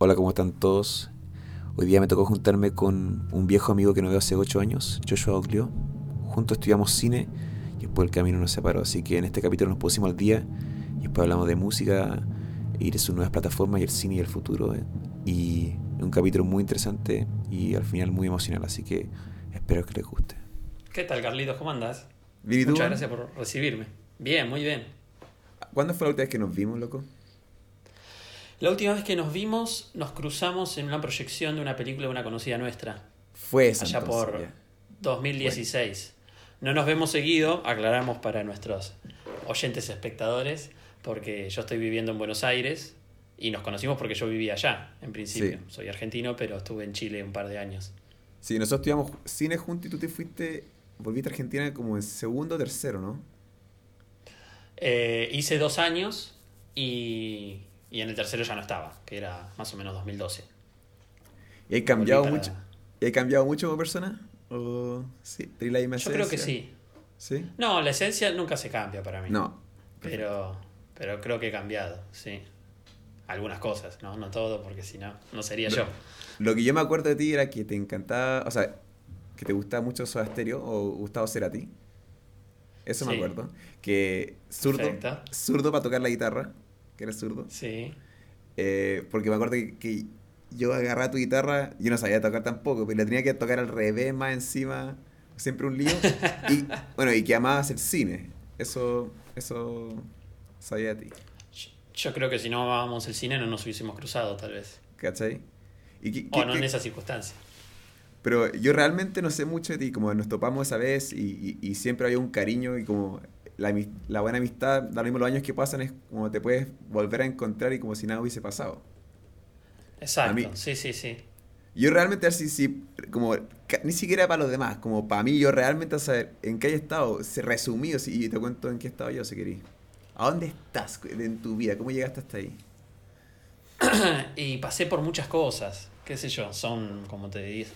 Hola, ¿cómo están todos? Hoy día me tocó juntarme con un viejo amigo que no veo hace 8 años, Joshua Oglio. Juntos estudiamos cine y después el camino nos separó. Así que en este capítulo nos pusimos al día y después hablamos de música y de sus nuevas plataformas y el cine y el futuro. eh. Y un capítulo muy interesante y al final muy emocional. Así que espero que les guste. ¿Qué tal, Carlitos? ¿Cómo tú, Muchas gracias por recibirme. Bien, muy bien. ¿Cuándo fue la última vez que nos vimos, loco? La última vez que nos vimos, nos cruzamos en una proyección de una película de una conocida nuestra, Fue esa allá entonces, por ya. 2016. No nos vemos seguido, aclaramos para nuestros oyentes espectadores, porque yo estoy viviendo en Buenos Aires y nos conocimos porque yo vivía allá, en principio. Sí. Soy argentino, pero estuve en Chile un par de años. Sí, nosotros estudiamos cine juntos y tú te fuiste, volviste a Argentina como en segundo o tercero, ¿no? Eh, hice dos años y, y en el tercero ya no estaba, que era más o menos 2012. ¿Y hay cambiado mucho? para- ¿Y hay cambiado mucho como persona? ¿O sí? ¿Tenés la misma Yo creo que esencia? sí. ¿Sí? No, la esencia nunca se cambia para mí. No. Pero, pero creo que he cambiado, sí. Algunas cosas, ¿no? No todo, porque si no, no sería yo. Lo que yo me acuerdo de ti era que te encantaba, o sea, que te gustaba mucho Soda Stereo o Gustavo Cerati. Eso me Sí. acuerdo. Que zurdo, Perfecto. zurdo para tocar la guitarra, que eres zurdo. Sí. Eh, porque me acuerdo que, que yo agarraba tu guitarra, yo no sabía tocar tampoco, pero la tenía que tocar al revés, más encima, siempre un lío. Y bueno, y que amabas el cine. Eso, eso sabía de ti. Yo- creo que si no amábamos el cine no nos hubiésemos cruzado, tal vez. ¿Cachai? Y que- O que- no en esas circunstancias. Pero yo realmente no sé mucho de ti, como nos topamos esa vez y, y- y siempre había un cariño y como la, la buena amistad, da lo mismo los años que pasan, es como te puedes volver a encontrar y como si nada hubiese pasado. Exacto, mí- sí, sí, sí. Yo realmente así, sí, como, ni siquiera para los demás, como para mí, yo realmente a saber en qué he estado, se- resumido, sí, y te cuento en qué estado yo, si querís. ¿A dónde estás en tu vida? ¿Cómo llegaste hasta ahí? Y pasé por muchas cosas, qué sé yo, son, como te,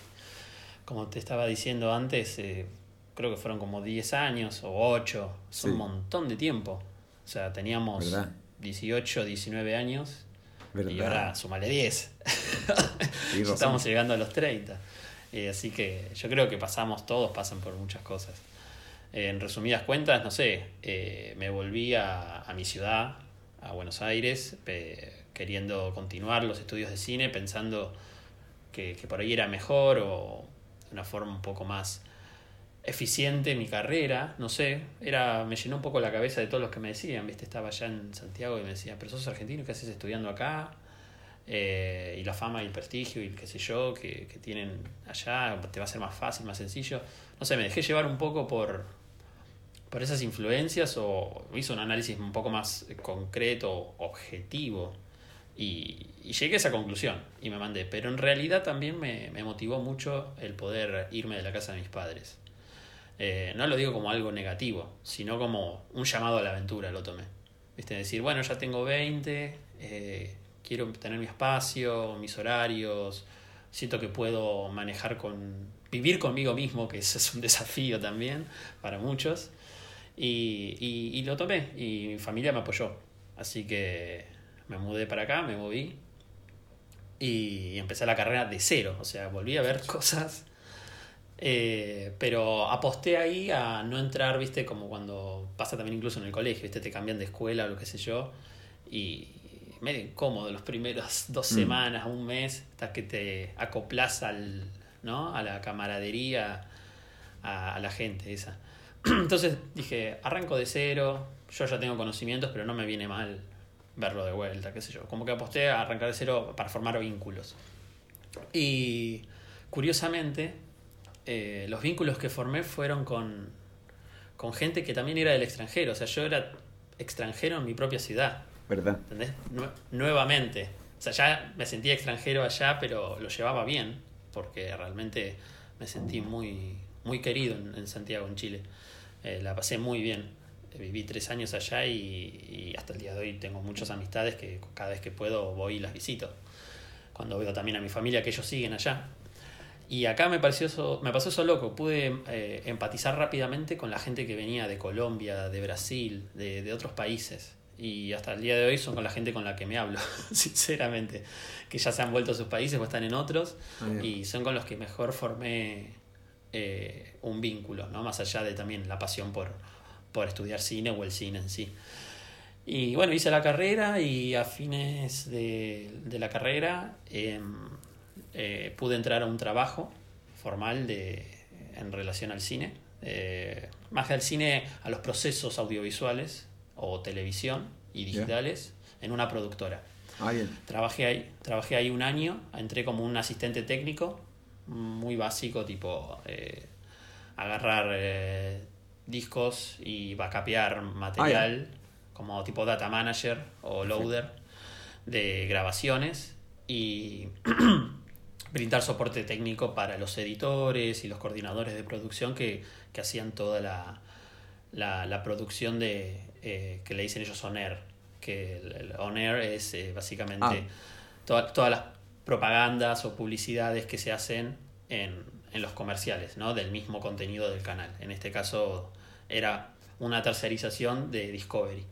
como te estaba diciendo antes, eh, creo que fueron como 10 años o 8, son Sí. un montón de tiempo. O sea, teníamos ¿Verdad? 18, 19 años ¿Verdad? y ahora sumale 10. Tienes Ya razón. estamos llegando a los 30. Eh, así que yo creo que pasamos, todos pasan por muchas cosas. Eh, en resumidas cuentas, no sé, eh, me volví a, a mi ciudad, a Buenos Aires, queriendo continuar los estudios de cine, pensando que, que por ahí era mejor o de una forma un poco más eficiente mi carrera, no sé, era me llenó un poco la cabeza de todos los que me decían, ¿viste? Estaba allá en Santiago y me decían, pero sos argentino, ¿qué haces estudiando acá? Eh, y la fama y el prestigio y el qué sé yo que, que tienen allá, te va a ser más fácil, más sencillo. No sé, me dejé llevar un poco por, por esas influencias o hice un análisis un poco más concreto, objetivo. Y, y llegué a esa conclusión y me mandé. Pero en realidad también me, me motivó mucho el poder irme de la casa de mis padres. Eh, no lo digo como algo negativo, sino como un llamado a la aventura lo tomé. ¿Viste? Decir, bueno, ya tengo 20, eh, quiero tener mi espacio, mis horarios, siento que puedo manejar con, vivir conmigo mismo, que es un desafío también para muchos. Y, y, y lo tomé y mi familia me apoyó. Así que me mudé para acá, me moví y empecé la carrera de cero. O sea, volví a ver cosas. Eh, pero aposté ahí a no entrar, viste, como cuando pasa también incluso en el colegio, viste, te cambian de escuela o lo que sé yo. Y medio incómodo los primeros dos Mm. semanas, un mes, hasta que te acoplas al, ¿no? a la camaradería, a, a la gente esa. Entonces dije, arranco de cero, yo ya tengo conocimientos, pero no me viene mal verlo de vuelta, qué sé yo. Como que aposté a arrancar de cero para formar vínculos. Y curiosamente, eh, los vínculos que formé fueron con, con gente que también era del extranjero. O sea, yo era extranjero en mi propia ciudad. ¿Verdad? ¿Entendés? Nue- nuevamente. O sea, ya me sentía extranjero allá, pero lo llevaba bien, porque realmente me sentí muy, muy querido en, en Santiago, en Chile. Eh, la pasé muy bien. Eh, Viví tres años allá y, y hasta el día de hoy tengo muchas amistades que cada vez que puedo voy y las visito. Cuando veo también a mi familia que ellos siguen allá. Y acá me, pareció eso, me pasó eso loco. Pude eh, empatizar rápidamente con la gente que venía de Colombia, de Brasil, de, de otros países. y hasta el día de hoy son con la gente con la que me hablo, sinceramente, que ya se han vuelto a sus países o están en otros Ah, bien. y son con los que mejor formé eh, un vínculo, ¿no? más allá de también la pasión por, por estudiar cine o el cine en sí. Y bueno, hice la carrera y a fines de, de la carrera em, eh, pude entrar a un trabajo formal de, en relación al cine, eh, más que al cine, a los procesos audiovisuales o televisión y digitales en una productora. Ah, bien. Trabajé ahí, trabajé ahí un año, entré como un asistente técnico, muy básico, tipo eh, agarrar discos y backupear material, como tipo data manager o loader de grabaciones y brindar soporte técnico para los editores y los coordinadores de producción que, que hacían toda la, la, la producción de eh, que le dicen ellos on air que el, el on air es eh, básicamente Ah. toda- todas las propagandas o publicidades que se hacen en, en los comerciales ¿no? del mismo contenido del canal en este caso era una tercerización de Discovery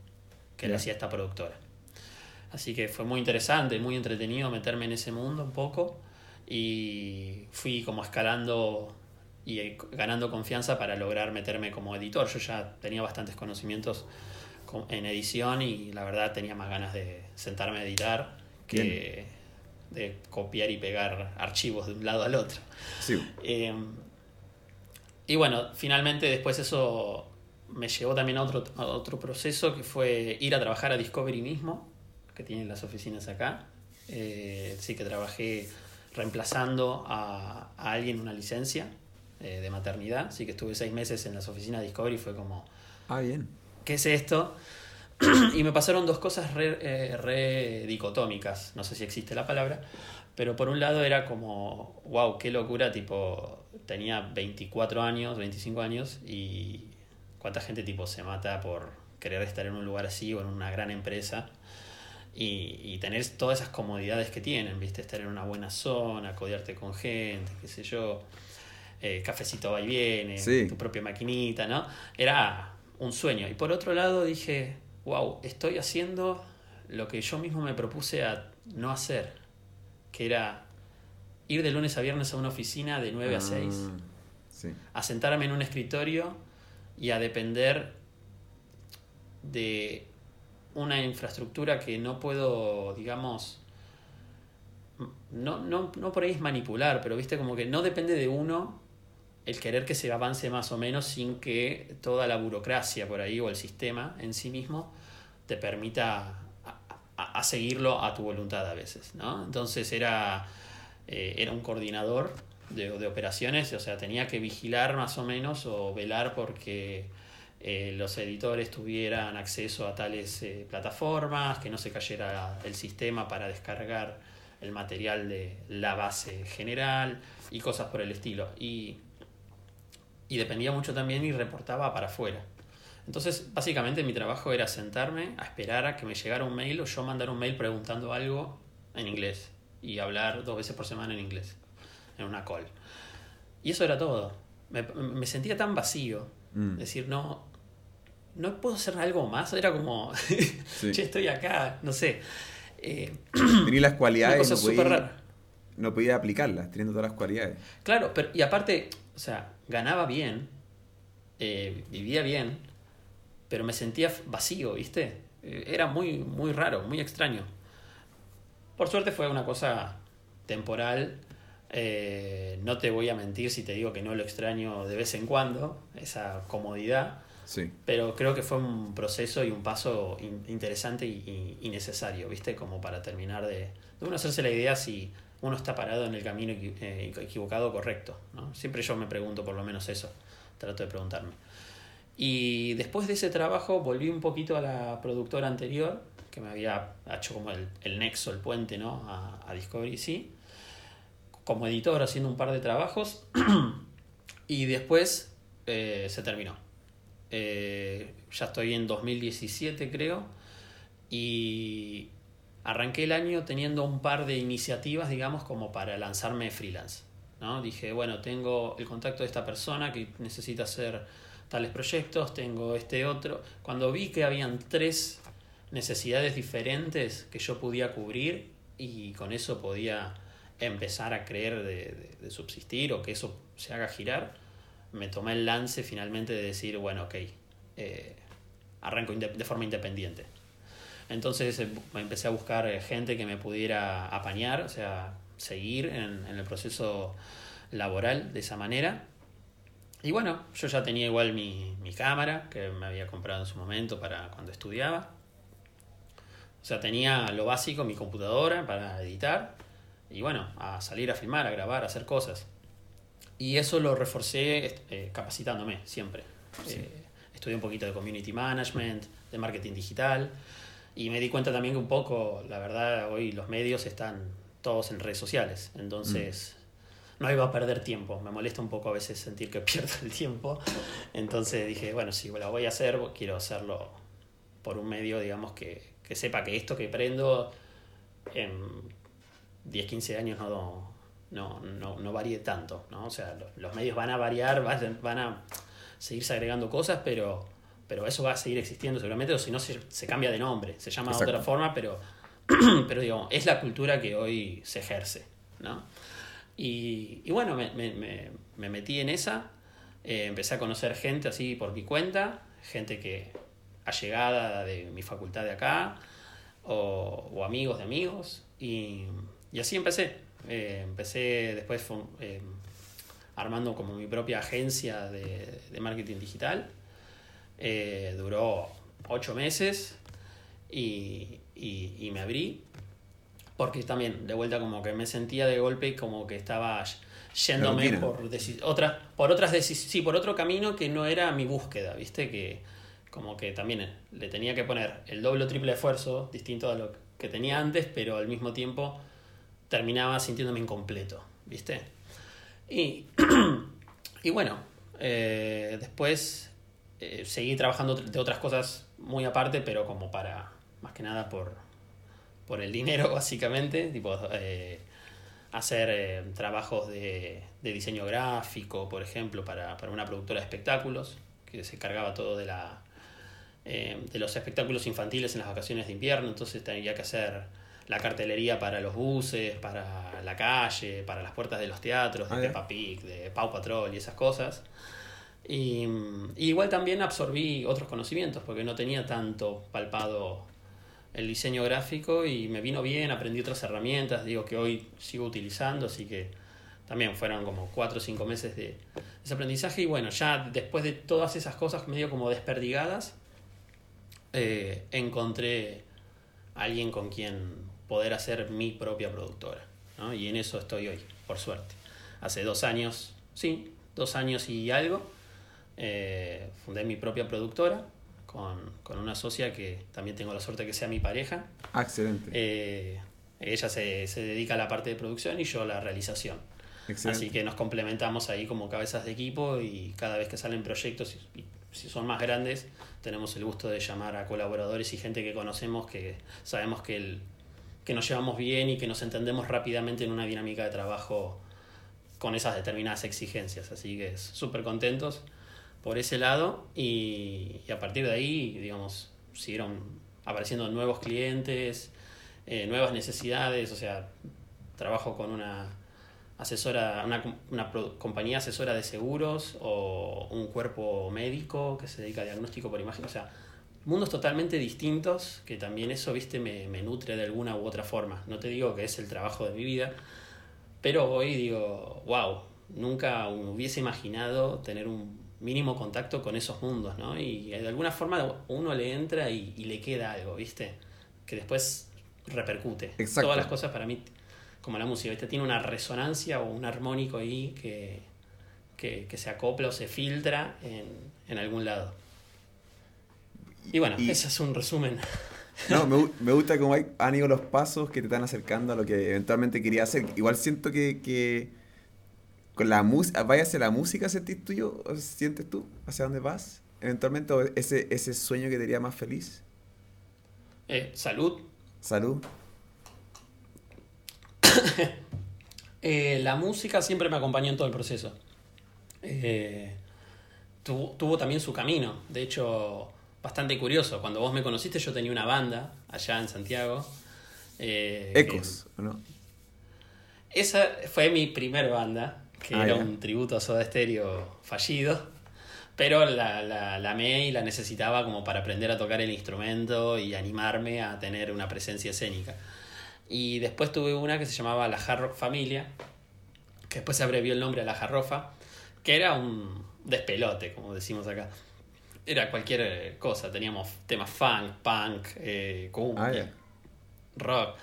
que le hacía esta productora así que fue muy interesante muy entretenido meterme en ese mundo un poco y fui como escalando y eh, ganando confianza para lograr meterme como editor. Yo ya tenía bastantes conocimientos co- en edición y la verdad tenía más ganas de sentarme a editar que de copiar y pegar archivos de un lado al otro. Sí. Eh, y bueno, finalmente después eso me llevó también a otro, a otro proceso que fue ir a trabajar a Discovery mismo, que tienen las oficinas acá. Eh, sí que trabajé reemplazando a, a alguien una licencia eh, de maternidad, así que estuve seis meses en las oficinas de Discovery, fue como, Ah, bien. ¿qué es esto? y me pasaron dos cosas re, eh, re dicotómicas, no sé si existe la palabra, pero por un lado era como, wow, qué locura, tipo, tenía 24 años, 25 años y cuánta gente tipo se mata por querer estar en un lugar así o en una gran empresa y, y tener todas esas comodidades que tienen, ¿viste? Estar en una buena zona, codearte con gente, qué sé yo, eh, cafecito va y viene, Sí. tu propia maquinita, ¿no? Era un sueño. Y por otro lado dije, wow, estoy haciendo lo que yo mismo me propuse a no hacer, que era ir de lunes a viernes a una oficina de 9 a 6 Ah, Sí. a sentarme en un escritorio y a depender de una infraestructura que no puedo, digamos, no, no, no por ahí es manipular, pero viste como que no depende de uno el querer que se avance más o menos sin que toda la burocracia por ahí o el sistema en sí mismo te permita a, a- seguirlo a tu voluntad a veces, ¿no? Entonces era, eh, era un coordinador de, de operaciones, o sea, tenía que vigilar más o menos o velar porque eh, los editores tuvieran acceso a tales eh, plataformas, que no se cayera el sistema para descargar el material de la base general y cosas por el estilo. Y, y dependía mucho también y reportaba para afuera. Entonces, básicamente mi trabajo era sentarme a esperar a que me llegara un mail o yo mandar un mail preguntando algo en inglés y hablar dos veces por semana en inglés, en una call. Y eso era todo. Me, me sentía tan vacío. Mm. Decir, no, no puedo hacer algo más. Era como, Sí. che, estoy acá, no sé. Eh, Tenía las cualidades no podía, no podía aplicarlas, teniendo todas las cualidades. Claro, pero y aparte, o sea, ganaba bien, eh, vivía bien, pero me sentía vacío, ¿viste? Eh, Era muy, muy raro, muy extraño. Por suerte fue una cosa temporal. eh, no te voy a mentir si te digo que no lo extraño de vez en cuando, esa comodidad. Sí. Pero creo que fue un proceso y un paso in- interesante y, y- y necesario, ¿viste? Como para terminar de, de uno hacerse la idea si uno está parado en el camino eh, equivocado o correcto, ¿no? Siempre yo me pregunto por lo menos eso, trato de preguntarme. Y después de ese trabajo volví un poquito a la productora anterior, que me había hecho como el, el nexo, el puente, ¿no? A, a Discovery, sí. Como editor haciendo un par de trabajos. y después eh, se terminó. Eh, ya estoy en 2017 creo y arranqué el año teniendo un par de iniciativas digamos como para lanzarme freelance ¿no? dije bueno tengo el contacto de esta persona que necesita hacer tales proyectos tengo este otro cuando vi que habían tres necesidades diferentes que yo podía cubrir y con eso podía empezar a creer de, subsistir o que eso se haga girar, me tomé el lance finalmente de decir, bueno, ok, eh, arranco de forma independiente. Entonces eh, empecé a buscar eh, gente que me pudiera apañar, o sea, seguir en, el proceso laboral de esa manera. Y bueno, yo ya tenía igual mi, mi, cámara que me había comprado en su momento para cuando estudiaba. O sea, tenía lo básico, mi computadora para editar. Y bueno, a salir a filmar, a grabar, a hacer cosas. Y eso lo reforcé eh, capacitándome siempre. estudié un poquito de community management, de marketing digital. Y me di cuenta también que un poco, la verdad, hoy los medios están todos en redes sociales. Entonces, mm. no iba a perder tiempo. Me molesta un poco a veces sentir que pierdo el tiempo. Entonces dije, bueno, si lo voy a hacer, quiero hacerlo por un medio, digamos, que, que sepa que esto que prendo en 10, 15 años no, no, no, no varíe tanto. ¿no? O sea, los, los medios van a variar, van a seguirse agregando cosas, pero pero eso va a seguir existiendo seguramente, o si no se, se, cambia de nombre, se llama de otra forma, pero, pero digo, es la cultura que hoy se ejerce, ¿no? Y, y bueno, me, me, me, metí en esa, eh, empecé a conocer gente así por mi cuenta, gente que allegada de mi facultad de acá, o, o amigos de amigos, y, y así empecé. Eh, empecé después eh, armando como mi propia agencia de, de marketing digital eh, duró ocho meses y, y, me abrí. Porque también, de vuelta, como que me sentía de golpe como que estaba yéndome por, otras, por otras sí, por otro camino que no era mi búsqueda, ¿viste? Que como que también le tenía que poner el doble o triple esfuerzo, distinto a lo que tenía antes, pero al mismo tiempo terminaba sintiéndome incompleto, ¿viste? Y, y bueno, eh, después eh, seguí trabajando de otras cosas muy aparte, pero como para, más que nada por, por el dinero, básicamente, tipo eh, hacer trabajos de, de, diseño gráfico, por ejemplo, para, para, una productora de espectáculos, que se cargaba todo de, la, de los espectáculos infantiles en las vacaciones de invierno, entonces tenía que hacer la cartelería para los buses, para la calle, para las puertas de los teatros, de ah, Peppa Pig, de Pau Patrol y esas cosas. Y, igual también absorbí otros conocimientos porque no tenía tanto palpado el diseño gráfico y me vino bien, aprendí otras herramientas, digo que hoy sigo utilizando, así que también fueron como cuatro o cinco meses de ese aprendizaje y bueno, ya después de todas esas cosas medio como desperdigadas, eh, encontré a alguien con quien poder hacer mi propia productora, ¿no? y en eso estoy hoy, por suerte. Hace dos años, sí, dos años y algo, eh, fundé mi propia productora con, con, una socia que también tengo la suerte de que sea mi pareja. Ah, excelente. Eh, ella se, se, dedica a la parte de producción y yo a la realización. Así que nos complementamos ahí como cabezas de equipo y cada vez que salen proyectos, y, si son más grandes, tenemos el gusto de llamar a colaboradores y gente que conocemos que sabemos que, el, que nos llevamos bien y que nos entendemos rápidamente en una dinámica de trabajo con esas determinadas exigencias. Así que súper contentos por ese lado y, a partir de ahí, digamos, siguieron apareciendo nuevos clientes, eh, nuevas necesidades, o sea, trabajo con una asesora, una, una, compañía asesora de seguros o un cuerpo médico que se dedica a diagnóstico por imagen, o sea, mundos totalmente distintos que también eso, viste, me, me nutre de alguna u otra forma. No te digo que es el trabajo de mi vida, pero hoy digo, wow, nunca hubiese imaginado tener un mínimo contacto con esos mundos, ¿no? Y de alguna forma uno le entra y, le queda algo, ¿viste? Que después repercute. Exacto. Todas las cosas para mí, como la música, ¿viste? Tiene una resonancia o un armónico ahí que, que, se acopla o se filtra en, en algún lado. Y bueno, ese es un resumen. No, me, me, gusta cómo han ido los pasos que te están acercando a lo que eventualmente quería hacer. Igual siento que, que con la música, vaya hacia la música sentís tuyo, sientes tú, hacia dónde vas, eventualmente, o ese, ese sueño que te haría más feliz. Eh, salud. Salud. eh, la música siempre me acompañó en todo el proceso. Eh, tuvo, tuvo, también su camino. De hecho, bastante curioso. Cuando vos me conociste yo tenía una banda allá en Santiago. Eh, Ecos, ¿no? Esa fue mi primer banda, que ah, era un tributo a Soda Stereo fallido. Pero la, la, la amé y la necesitaba como para aprender a tocar el instrumento y animarme a tener una presencia escénica. Y después tuve una que se llamaba La Hard Rock Familia, que después se abrevió el nombre a La Jarrofa, que era un despelote, como decimos acá. Era cualquier eh, cosa, teníamos temas funk, punk, eh, cumbia, ah, rock.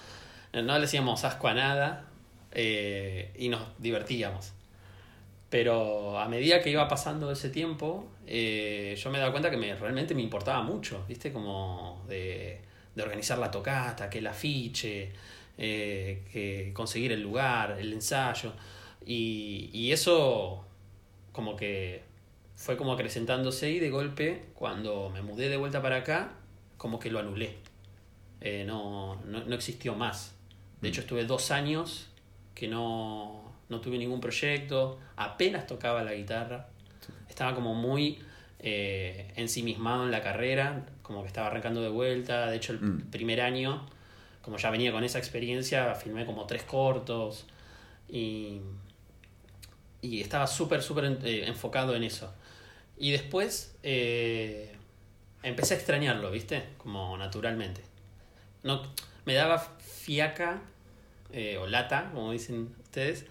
No le decíamos asco a nada eh, y nos divertíamos. Pero a medida que iba pasando ese tiempo, eh, yo me daba cuenta que me, realmente me importaba mucho, ¿viste? Como de, de organizar la tocata, que el afiche, eh, que conseguir el lugar, el ensayo. Y, y eso como que fue como acrecentándose y de golpe, cuando me mudé de vuelta para acá, como que lo anulé. Eh, no, no, no existió más. De mm. hecho, estuve dos años que no, no tuve ningún proyecto, apenas tocaba la guitarra, estaba como muy eh, ensimismado en la carrera, como que estaba arrancando de vuelta, de hecho el mm. primer año, como ya venía con esa experiencia, filmé como tres cortos y, y estaba súper, súper eh, enfocado en eso. Y después eh, empecé a extrañarlo, ¿viste? Como naturalmente. No, me daba fiaca o lata, como dicen ustedes,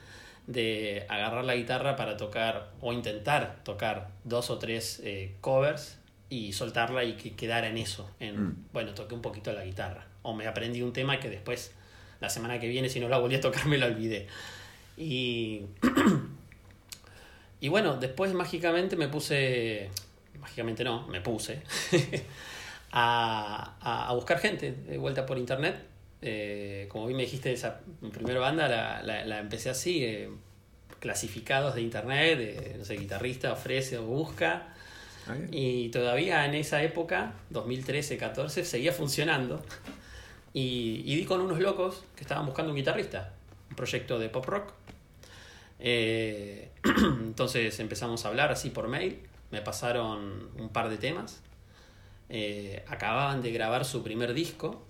de agarrar la guitarra para tocar o intentar tocar dos o tres eh, covers y soltarla y que quedara en eso. En, mm. Bueno, toqué un poquito la guitarra. O me aprendí un tema que después, la semana que viene, si no la volví a tocar, me la olvidé. Y, y bueno, después mágicamente me puse, mágicamente no, me puse a, a, buscar gente de vuelta por internet eh, como bien me dijiste, esa primera banda la, la, empecé así, eh, clasificados de internet, de, no sé, guitarrista ofrece o busca. Ah, y todavía en esa época, 2013-14, seguía funcionando. Y, y, di con unos locos que estaban buscando un guitarrista, un proyecto de pop rock. Eh, entonces empezamos a hablar así por mail, me pasaron un par de temas. acababan de grabar su primer disco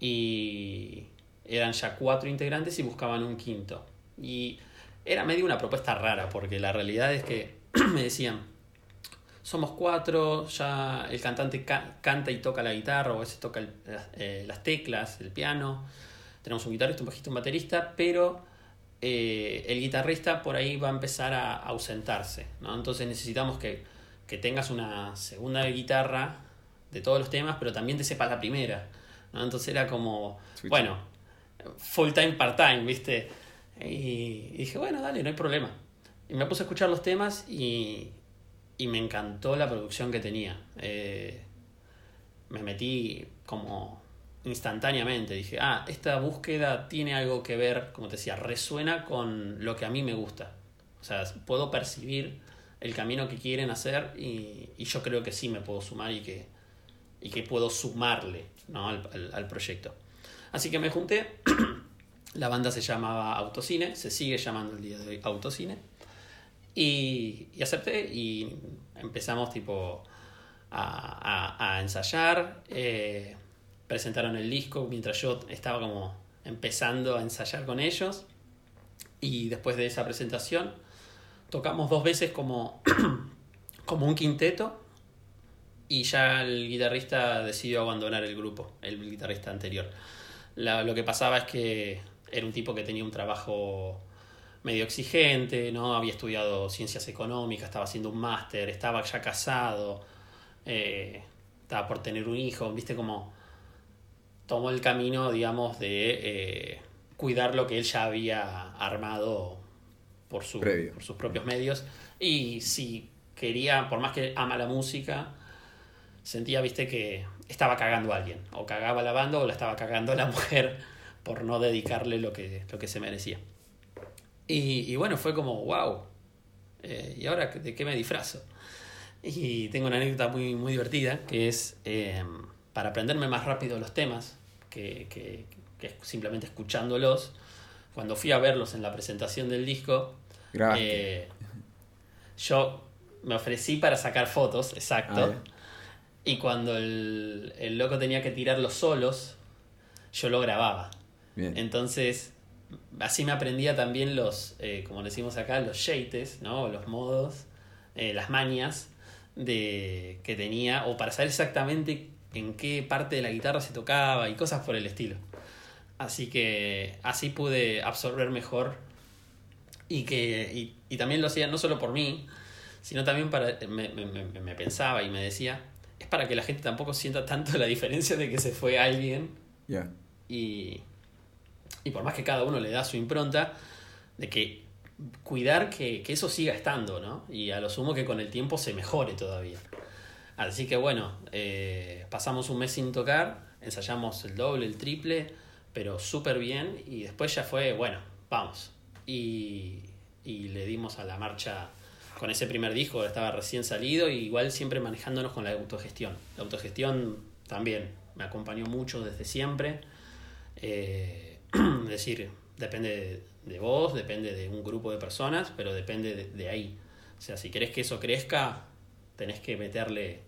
y eran ya cuatro integrantes y buscaban un quinto. Y era medio una propuesta rara, porque la realidad es que me decían, somos cuatro, ya el cantante canta y toca la guitarra, o a veces toca eh, las teclas, el piano, tenemos un guitarrista, un bajista, un baterista, pero eh, el guitarrista por ahí va a empezar a ausentarse, ¿no? Entonces necesitamos que, que tengas una segunda guitarra de todos los temas, pero también te sepas la primera. Entonces era como, bueno, full time, part time, ¿viste? Y, dije, bueno, dale, no hay problema. Y me puse a escuchar los temas y, y me encantó la producción que tenía. Eh, me metí como instantáneamente. Dije, ah, esta búsqueda tiene algo que ver, como te decía, resuena con lo que a mí me gusta. O sea, puedo percibir el camino que quieren hacer y, y yo creo que sí me puedo sumar y que, y que puedo sumarle ¿no? al, al, proyecto. Así que me junté, la banda se llamaba Autocine, se sigue llamando el día de hoy Autocine, y, y acepté y empezamos tipo a, a, a ensayar, eh, presentaron el disco mientras yo estaba como empezando a ensayar con ellos, y después de esa presentación tocamos dos veces como, como un quinteto y ya el guitarrista decidió abandonar el grupo, el guitarrista anterior. lo que pasaba es que era un tipo que tenía un trabajo medio exigente, ¿no? Había estudiado ciencias económicas, estaba haciendo un máster, estaba ya casado, eh, estaba por tener un hijo, viste como tomó el camino, digamos, de eh, cuidar lo que él ya había armado por, su, por sus propios medios. Y si quería, por más que ama la música, sentía, viste, que estaba cagando a alguien. O cagaba la banda o la estaba cagando a la mujer por no dedicarle lo que, lo que se merecía. Y, bueno, fue como, wow. Eh, ¿Y ahora de qué me disfrazo? Y tengo una anécdota muy, muy divertida, que es eh, para aprenderme más rápido los temas, que, que, que, simplemente escuchándolos, cuando fui a verlos en la presentación del disco, eh, yo me ofrecí para sacar fotos, exacto. Y cuando el, el loco tenía que tirar los solos, yo lo grababa. Bien. Entonces, así me aprendía también los, eh, como decimos acá, los shapes, ¿no? Los modos, eh, las mañas de, que tenía, o para saber exactamente en qué parte de la guitarra se tocaba y cosas por el estilo. Así que así pude absorber mejor y que y, y también lo hacía no solo por mí, sino también para me, me, me, me pensaba y me decía, es para que la gente tampoco sienta tanto la diferencia de que se fue alguien Ya. y, y por más que cada uno le da su impronta, de que cuidar que, que eso siga estando, ¿no? Y a lo sumo que con el tiempo se mejore todavía. Así que bueno, eh, pasamos un mes sin tocar, ensayamos el doble, el triple, pero súper bien y después ya fue, bueno, vamos. Y, y le dimos a la marcha con ese primer disco, estaba recién salido, y igual siempre manejándonos con la autogestión. La autogestión también me acompañó mucho desde siempre. Eh, es decir, depende de, vos, depende de un grupo de personas, pero depende de, de ahí. O sea, si querés que eso crezca, tenés que meterle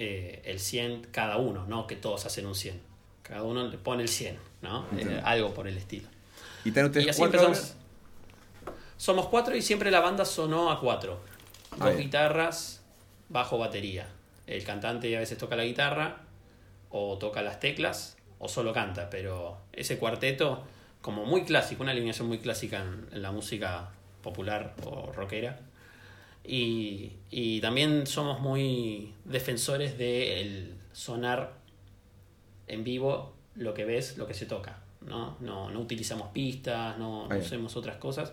eh, el 100 cada uno, no que todos hacen un 100. Cada uno le pone el 100, ¿no? Eh, algo por el estilo. ¿Y están ustedes Y así cuatro empezamos. Somos cuatro y siempre la banda sonó a cuatro. Dos guitarras, bajo, batería. El cantante a veces toca la guitarra, o toca las teclas, o solo canta. Pero ese cuarteto, como muy clásico, una alineación muy clásica en, en la música popular o rockera. Y, y también somos muy defensores del sonar en vivo lo que ves, lo que se toca. No, no, no utilizamos pistas, no, no hacemos otras cosas,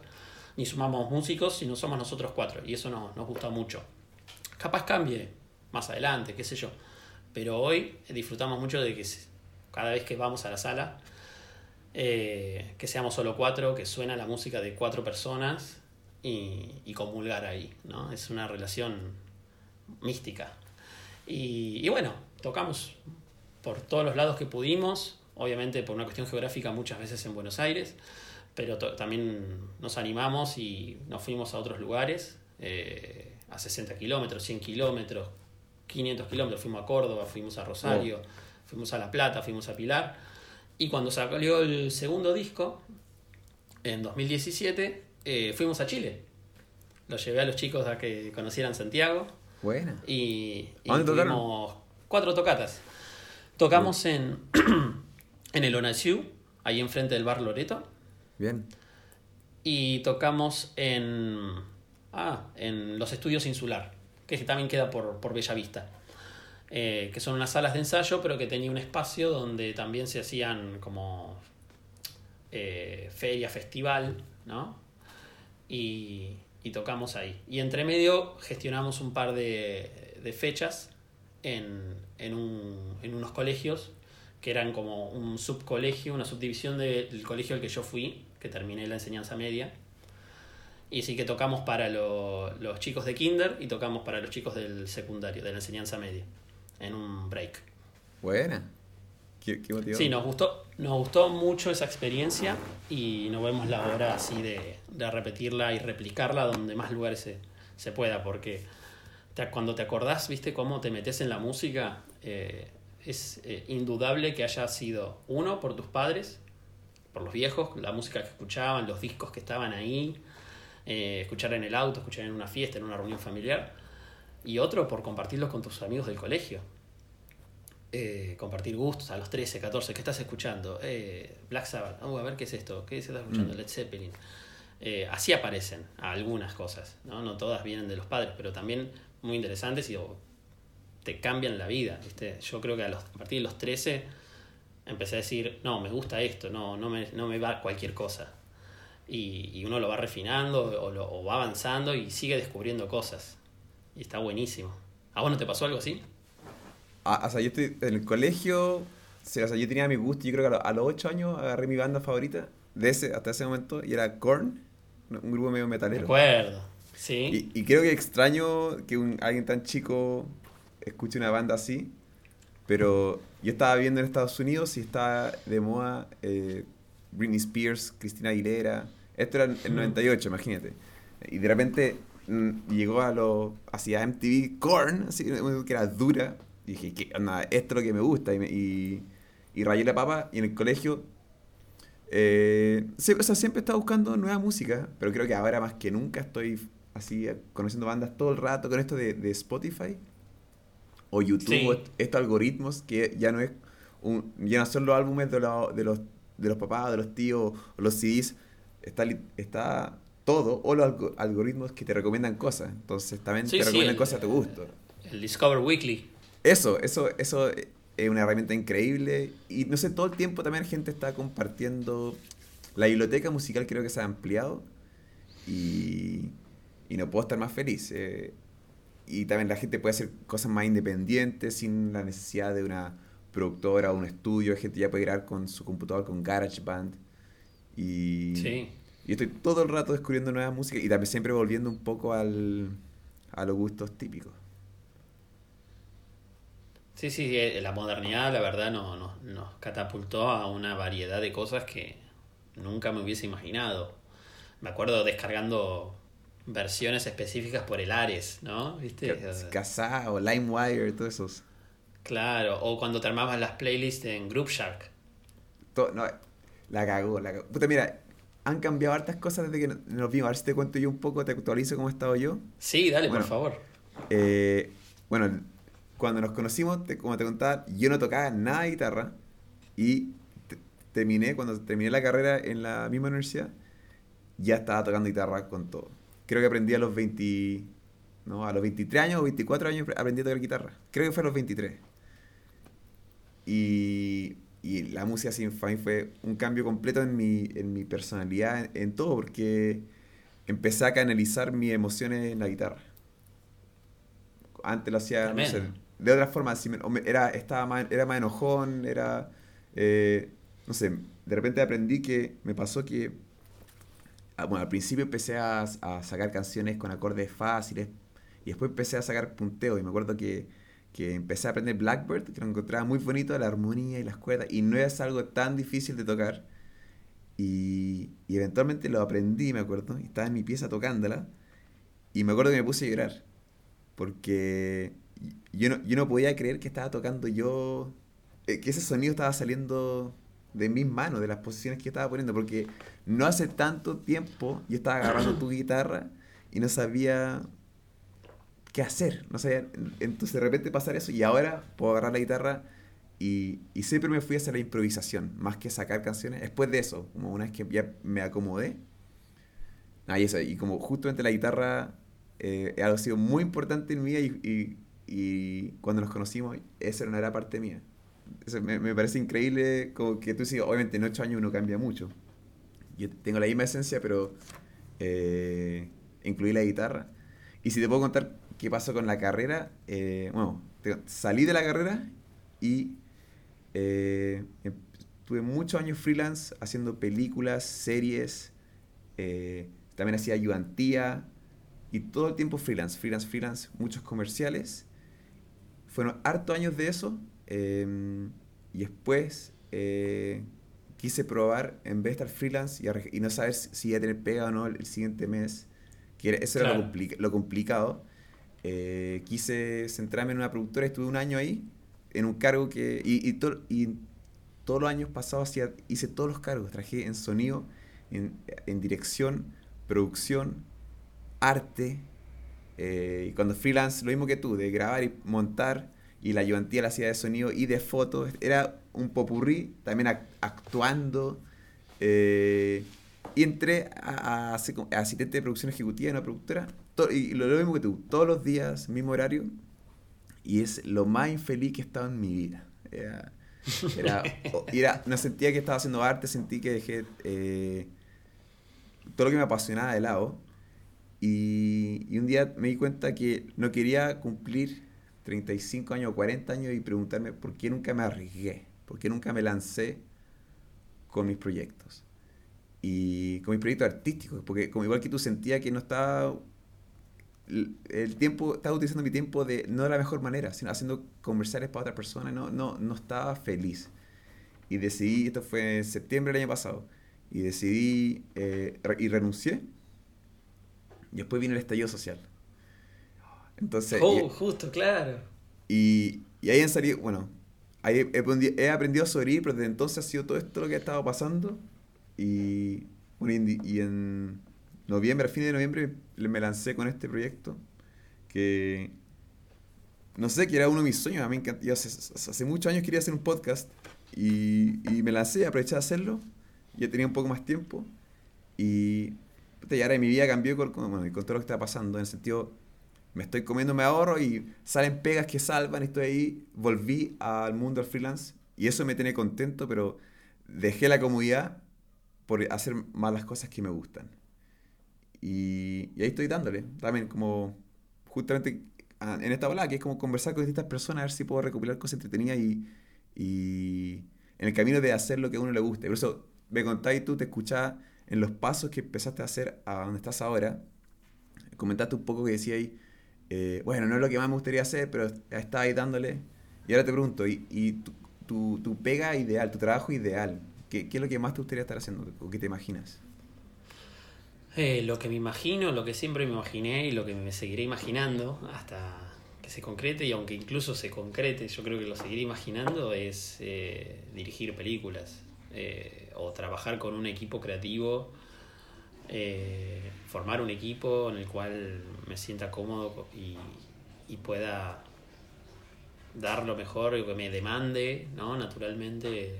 ni sumamos músicos, sino somos nosotros cuatro. Y eso nos, nos gusta mucho. Capaz cambie más adelante, qué sé yo. Pero hoy disfrutamos mucho de que cada vez que vamos a la sala, eh, que seamos solo cuatro, que suena la música de cuatro personas y, y comulgar ahí, ¿no? Es una relación mística. Y, y bueno, tocamos por todos los lados que pudimos, obviamente por una cuestión geográfica muchas veces en Buenos Aires, pero también nos animamos y nos fuimos a otros lugares, eh, a 60 kilómetros, 100 kilómetros, 500 kilómetros, fuimos a Córdoba, fuimos a Rosario, fuimos a La Plata, fuimos a Pilar, y cuando salió el segundo disco, en 2017, eh, fuimos a Chile. Lo llevé a los chicos a que conocieran Santiago Buena. y, y ¿A dónde tocaron? tuvimos cuatro tocatas. Tocamos en, en el Onasiu, ahí enfrente del bar Loreto, Bien. y tocamos en, ah, en los estudios Insular, que también queda por, por Bellavista. Eh, que son unas salas de ensayo, pero que tenía un espacio donde también se hacían como eh, feria, festival, ¿no? Y, y tocamos ahí. Y entre medio gestionamos un par de, de fechas en, en, un- en unos colegios que eran como un subcolegio, una subdivisión del colegio al que yo fui, que terminé la enseñanza media. Y sí que tocamos para lo- los chicos de kinder y tocamos para los chicos del secundario, de la enseñanza media, en un break. Buena. Qué. Sí, nos gustó, nos gustó mucho esa experiencia y nos vemos la hora así de, de repetirla y replicarla donde más lugares se, se pueda, porque te- cuando te acordás, viste, cómo te metes en la música, eh, es eh, indudable que haya sido uno por tus padres, por los viejos, la música que escuchaban, los discos que estaban ahí, eh, escuchar en el auto, escuchar en una fiesta, en una reunión familiar, y otro por compartirlos con tus amigos del colegio eh, compartir gustos a los 13, 14, ¿qué estás escuchando? Eh, Black Sabbath, uh, a ver qué es esto, ¿qué se está escuchando? Mm. Led Zeppelin. Eh, así aparecen algunas cosas, ¿no? No todas vienen de los padres, pero también muy interesantes y o, te cambian la vida, ¿viste? Yo creo que a, los, a partir de los 13 empecé a decir, no, me gusta esto, no, no, me, no me va cualquier cosa. Y, y uno lo va refinando o, lo, o va avanzando y sigue descubriendo cosas. Y está buenísimo. ¿A vos no te pasó algo así? Ah, o sea, yo estoy en el colegio, o sea, yo tenía mi gusto, yo creo que a, lo- a los 8 años agarré mi banda favorita, de ese, hasta ese momento, y era Korn, un grupo medio Me metalero. acuerdo. Sí. Y, y creo que extraño que un, alguien tan chico escuche una banda así, pero yo estaba viendo en Estados Unidos y estaba de moda eh, Britney Spears, Cristina Aguilera, esto era en el Mm. 98, imagínate. Y de repente mm, llegó a lo hacia MTV Korn, así, que era dura, dije, ¿qué onda? Esto es lo que me gusta. Y, me- y, y rayé la papa. Y en el colegio, eh, o sea, siempre he estado buscando nueva música. Pero creo que ahora más que nunca estoy así eh, conociendo bandas todo el rato con esto de, de Spotify o YouTube, Sí. o est- estos algoritmos que ya no es un, ya no son los álbumes de, los de los de los papás, de los tíos, o los CDs, está, está todo, o los algo- algoritmos que te recomiendan cosas. Entonces también Sí, te sí, recomiendan el- cosas a tu gusto. El Discover Weekly. Eso, eso, eso es una herramienta increíble. Y no sé, todo el tiempo también la gente está compartiendo. La biblioteca musical creo que se ha ampliado. Y, y no puedo estar más feliz. eh. y también la gente puede hacer cosas más independientes sin la necesidad de una productora o un estudio. La gente ya puede grabar con su computador, con GarageBand. Y, Sí. y estoy todo el rato descubriendo nuevas músicas y también siempre volviendo un poco al, a los gustos típicos. Sí, sí, eh, la modernidad, la verdad, no- no- nos catapultó a una variedad de cosas que nunca me hubiese imaginado. Me acuerdo descargando versiones específicas por el Ares, ¿no? ¿Viste? Eh, Kazaa o LimeWire, todos esos. Claro, o cuando te armabas las playlists en Group Shark. To- no, la cagó, la cagó. Puta, mira, han cambiado hartas cosas desde que no- nos vimos. A ver si te cuento yo un poco, te actualizo cómo he estado yo. Sí, dale, Bueno. por favor. Eh, bueno, cuando nos conocimos, te- como te contaba, yo no tocaba nada de guitarra y te- terminé, cuando terminé la carrera en la misma universidad, ya estaba tocando guitarra con todo. Creo que aprendí a los 20, no, a los 23 años o 24 años aprendí a tocar guitarra. Creo que fue a los 23. Y, y la música sin mí fue un cambio completo en mi, en mi personalidad, en, en todo, porque empecé a canalizar mis emociones en la guitarra. Antes lo hacía, no sé. De otra forma, era, estaba más, era más enojón, era, eh, no sé, de repente aprendí que me pasó que, ah, bueno, al principio empecé a, a sacar canciones con acordes fáciles y después empecé a sacar punteo y me acuerdo que, que empecé a aprender Blackbird, que lo encontraba muy bonito, la armonía y las cuerdas, y no es algo tan difícil de tocar. Y, y eventualmente lo aprendí, me acuerdo, estaba en mi pieza tocándola, y me acuerdo que me puse a llorar, porque yo no, yo no podía creer que estaba tocando yo, eh, que ese sonido estaba saliendo de mis manos, de las posiciones que estaba poniendo, porque no hace tanto tiempo yo estaba agarrando tu guitarra y no sabía qué hacer, no sabía, entonces de repente pasar eso y ahora puedo agarrar la guitarra y, y siempre me fui hacia la improvisación, más que sacar canciones, después de eso, como una vez que ya me acomodé, ah, y, eso, y como justamente la guitarra eh, ha sido muy importante en vida y, y- y cuando nos conocimos, esa no era parte mía. Eso me, me parece increíble como que tú dices, obviamente en ocho años uno cambia mucho. Yo tengo la misma esencia, pero eh, incluí la guitarra. Y si te puedo contar qué pasó con la carrera, eh, bueno, te- salí de la carrera y eh, em- tuve muchos años freelance haciendo películas, series, eh, también hacía ayudantía y todo el tiempo freelance, freelance, freelance, muchos comerciales. Fueron hartos años de eso eh, y después eh, quise probar, en vez de estar freelance y, no saber si si iba a tener pega o no el, el siguiente mes, que era- eso era lo, complicado, eh, quise centrarme en una productora, estuve un año ahí, en un cargo que... Y, y, to- y todos los años pasados hacía, hice todos los cargos, trabajé en sonido, en, en dirección, producción, arte, eh, cuando freelance, lo mismo que tú, de grabar y montar, y la ayudantía la hacía de sonido y de fotos, era un popurrí, también ac- actuando, eh, y entré a, asistente de producción ejecutiva en una productora, to- y lo, mismo que tú, todos los días, mismo horario, y es lo más infeliz que he estado en mi vida. Era, era- no sentía que estaba haciendo arte, sentí que dejé eh, todo lo que me apasionaba de lado. Y, y un día me di cuenta que no quería cumplir 35 años o 40 años y preguntarme por qué nunca me arriesgué, por qué nunca me lancé con mis proyectos. Y con mis proyectos artísticos, porque como igual que tú sentía que no estaba el tiempo, estaba utilizando mi tiempo de no de la mejor manera, sino haciendo comerciales para otras personas, no, no, no estaba feliz. Y decidí, esto fue en septiembre del año pasado, y decidí eh, y renuncié. Y después vino el estallido social. Entonces, Oh, justo, claro. y, y ahí han salido, bueno, ahí he, he aprendido a sobrevivir, pero desde entonces ha sido todo esto lo que ha estado pasando. Y, bueno, y, en noviembre, a fines de noviembre, me lancé con este proyecto que, no sé, que era uno de mis sueños. A mí yo hace, hace muchos años quería hacer un podcast y, y me lancé, aproveché de hacerlo. Ya tenía un poco más tiempo y, y ahora mi vida cambió con, bueno, con todo lo que está pasando, en el sentido me estoy comiendo, me ahorro y salen pegas que salvan, y estoy ahí, volví al mundo del freelance y eso me tiene contento, pero dejé la comodidad por hacer más las cosas que me gustan. Y, y ahí estoy dándole, también como justamente ah, en esta ola, que es como conversar con distintas personas, a ver si puedo recopilar cosas entretenidas y, y en el camino de hacer lo que a uno le guste. Por eso me contáis tú, te escuchaba en los pasos que empezaste a hacer a donde estás ahora, comentaste un poco que decías ahí, eh, bueno, no es lo que más me gustaría hacer, pero estás ahí dándole. Y ahora te pregunto, ¿y, y tu, tu, tu pega ideal, tu trabajo ideal, ¿qué, qué es lo que más te gustaría estar haciendo o qué te imaginas? Eh, lo que me imagino, lo que siempre me imaginé y lo que me seguiré imaginando hasta que se concrete y aunque incluso se concrete, yo creo que lo seguiré imaginando es eh, dirigir películas o trabajar con un equipo creativo, eh, formar un equipo en el cual me sienta cómodo y, y pueda dar lo mejor, que me demande, ¿no? Naturalmente,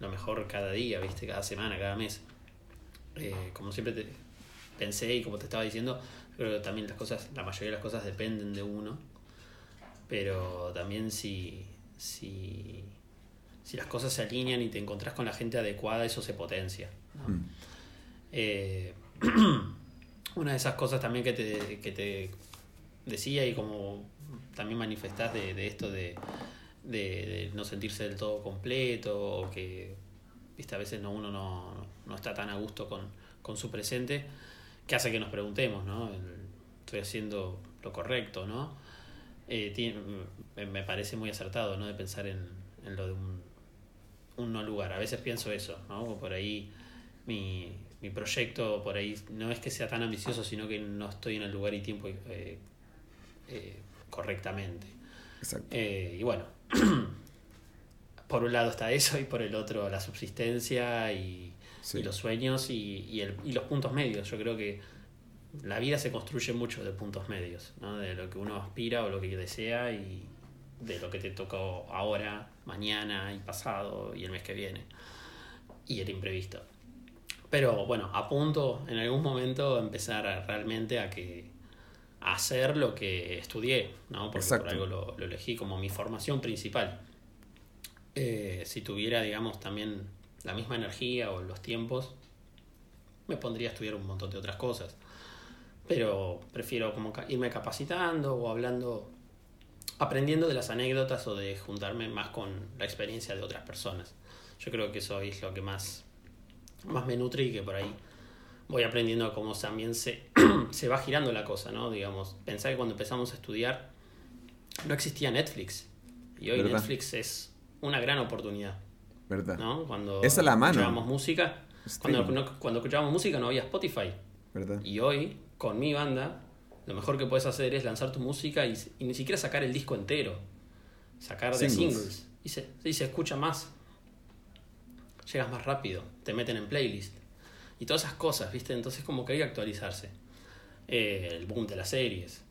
lo mejor cada día, ¿viste? Cada semana, cada mes. Eh, como siempre te pensé y como te estaba diciendo, creo que también las cosas, la mayoría de las cosas dependen de uno. Pero también si, si, si las cosas se alinean y te encontrás con la gente adecuada, eso se potencia. ¿no? Mm. Eh, una de esas cosas también que te, que te decía y como también manifestás de, de esto de, de, de no sentirse del todo completo o que viste, a veces no, uno no, no está tan a gusto con, con su presente, que hace que nos preguntemos, ¿no? Estoy haciendo lo correcto, ¿no? Eh, tiene- me parece muy acertado, ¿no? De pensar en, en lo de un, un no lugar. A veces pienso eso, ¿no? Por ahí mi, mi proyecto, por ahí no es que sea tan ambicioso, sino que no estoy en el lugar y tiempo eh, eh, correctamente. Exacto. Eh, y bueno, por un lado está eso y por el otro la subsistencia y, Sí. y los sueños y, y, el- y los puntos medios. Yo creo que la vida se construye mucho de puntos medios, ¿no? de lo que uno aspira o lo que desea y de lo que te tocó ahora, mañana y pasado y el mes que viene y el imprevisto. Pero bueno, apunto en algún momento a empezar a, realmente a que a hacer lo que estudié, ¿no? Porque Exacto. por algo lo, lo elegí como mi formación principal. Eh, si tuviera, digamos, también la misma energía o los tiempos, me pondría a estudiar un montón de otras cosas. Pero prefiero como irme capacitando o hablando, aprendiendo de las anécdotas o de juntarme más con la experiencia de otras personas. Yo creo que eso es lo que más, más me nutre y que por ahí voy aprendiendo cómo también se, se va girando la cosa, ¿no? Digamos, pensar que cuando empezamos a estudiar no existía Netflix. Y hoy ¿Verdad? Netflix es una gran oportunidad, ¿Verdad? ¿no? Cuando Esa es la mano. escuchábamos música, cuando, cuando escuchábamos música no había Spotify. ¿Verdad? Y hoy, con mi banda, lo mejor que puedes hacer es lanzar tu música y, y ni siquiera sacar el disco entero. Sacar de Singles. singles. Y, se, y se escucha más. Llegas más rápido. Te meten en playlist. Y todas esas cosas, ¿viste? Entonces como que hay que actualizarse. Eh, el boom de las series.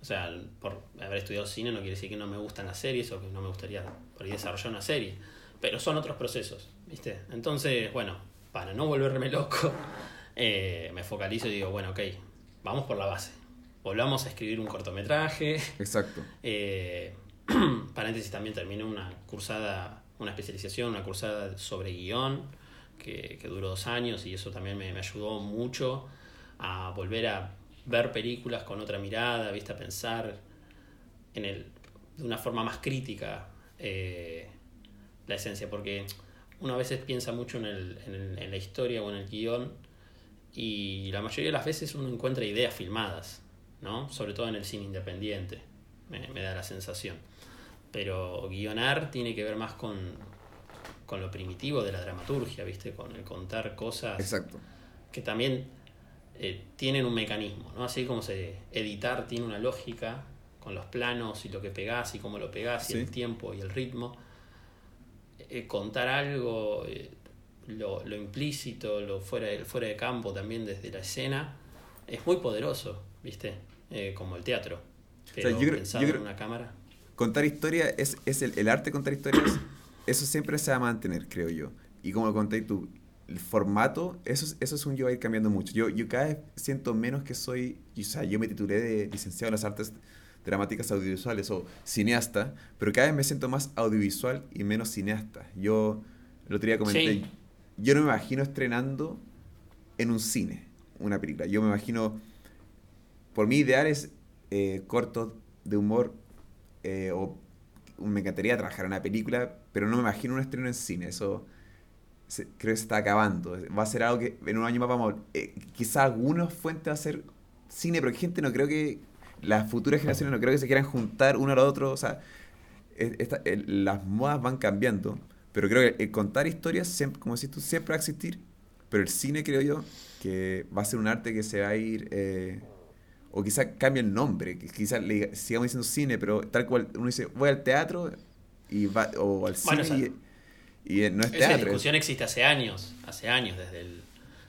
O sea, por haber estudiado cine no quiere decir que no me gustan las series o que no me gustaría por ahí desarrollar una serie. Pero son otros procesos, ¿viste? Entonces, bueno, para no volverme loco, eh, me focalizo y digo, bueno, ok, vamos por la base. Volvamos a escribir un cortometraje. Exacto. Eh, paréntesis, también terminé una cursada, una especialización, una cursada sobre guion, que, que duró dos años y eso también me, me ayudó mucho a volver a ver películas con otra mirada, ¿viste? a pensar en el, de una forma más crítica eh, la esencia, porque uno a veces piensa mucho en, el, en, el- en la historia o en el guion y la mayoría de las veces uno encuentra ideas filmadas, ¿no? Sobre todo en el cine independiente, me, me da la sensación. Pero guionar tiene que ver más con, con lo primitivo de la dramaturgia, ¿viste? Con el contar cosas Exacto. que también eh, tienen un mecanismo, ¿no? Así como se editar tiene una lógica con los planos y lo que pegás y cómo lo pegás y Sí. el tiempo y el ritmo. Eh, contar algo, eh, lo, lo implícito, lo fuera, de- fuera de campo también desde la escena, es muy poderoso, ¿viste? Eh, como el teatro. Pero yo creo- yo creo- en una cámara. contar historias es, es el, el arte de contar historias, eso siempre se va a mantener, creo yo. Y como lo conté tú, el formato, eso, es- eso es un yo va a ir cambiando mucho. Yo, yo cada vez siento menos que soy, o sea, yo me titulé de licenciado en las artes dramáticas audiovisuales o cineasta, pero cada vez me siento más audiovisual y menos cineasta. Yo el otro día comenté, Sí. yo no me imagino estrenando en un cine una película. Yo me imagino, por mi ideal es eh, cortos de humor eh, o me encantaría trabajar en una película, pero no me imagino un estreno en cine. Eso creo que se está acabando. Va a ser algo que en un año más vamos. Eh, quizás algunas fuentes va a ser cine, pero gente no creo que. Las futuras generaciones no creo que se quieran juntar uno al otro. O sea, las modas van cambiando, pero creo que contar historias, siempre, como decís tú, siempre va a existir. Pero el cine, creo yo, que va a ser un arte que se va a ir. eh, o quizás cambie el nombre, que quizás le sigamos diciendo cine, pero tal cual uno dice, voy al teatro y va, o al Bueno, cine esa- y, y no es Esa teatro. es- discusión existe hace años, hace años, desde, el,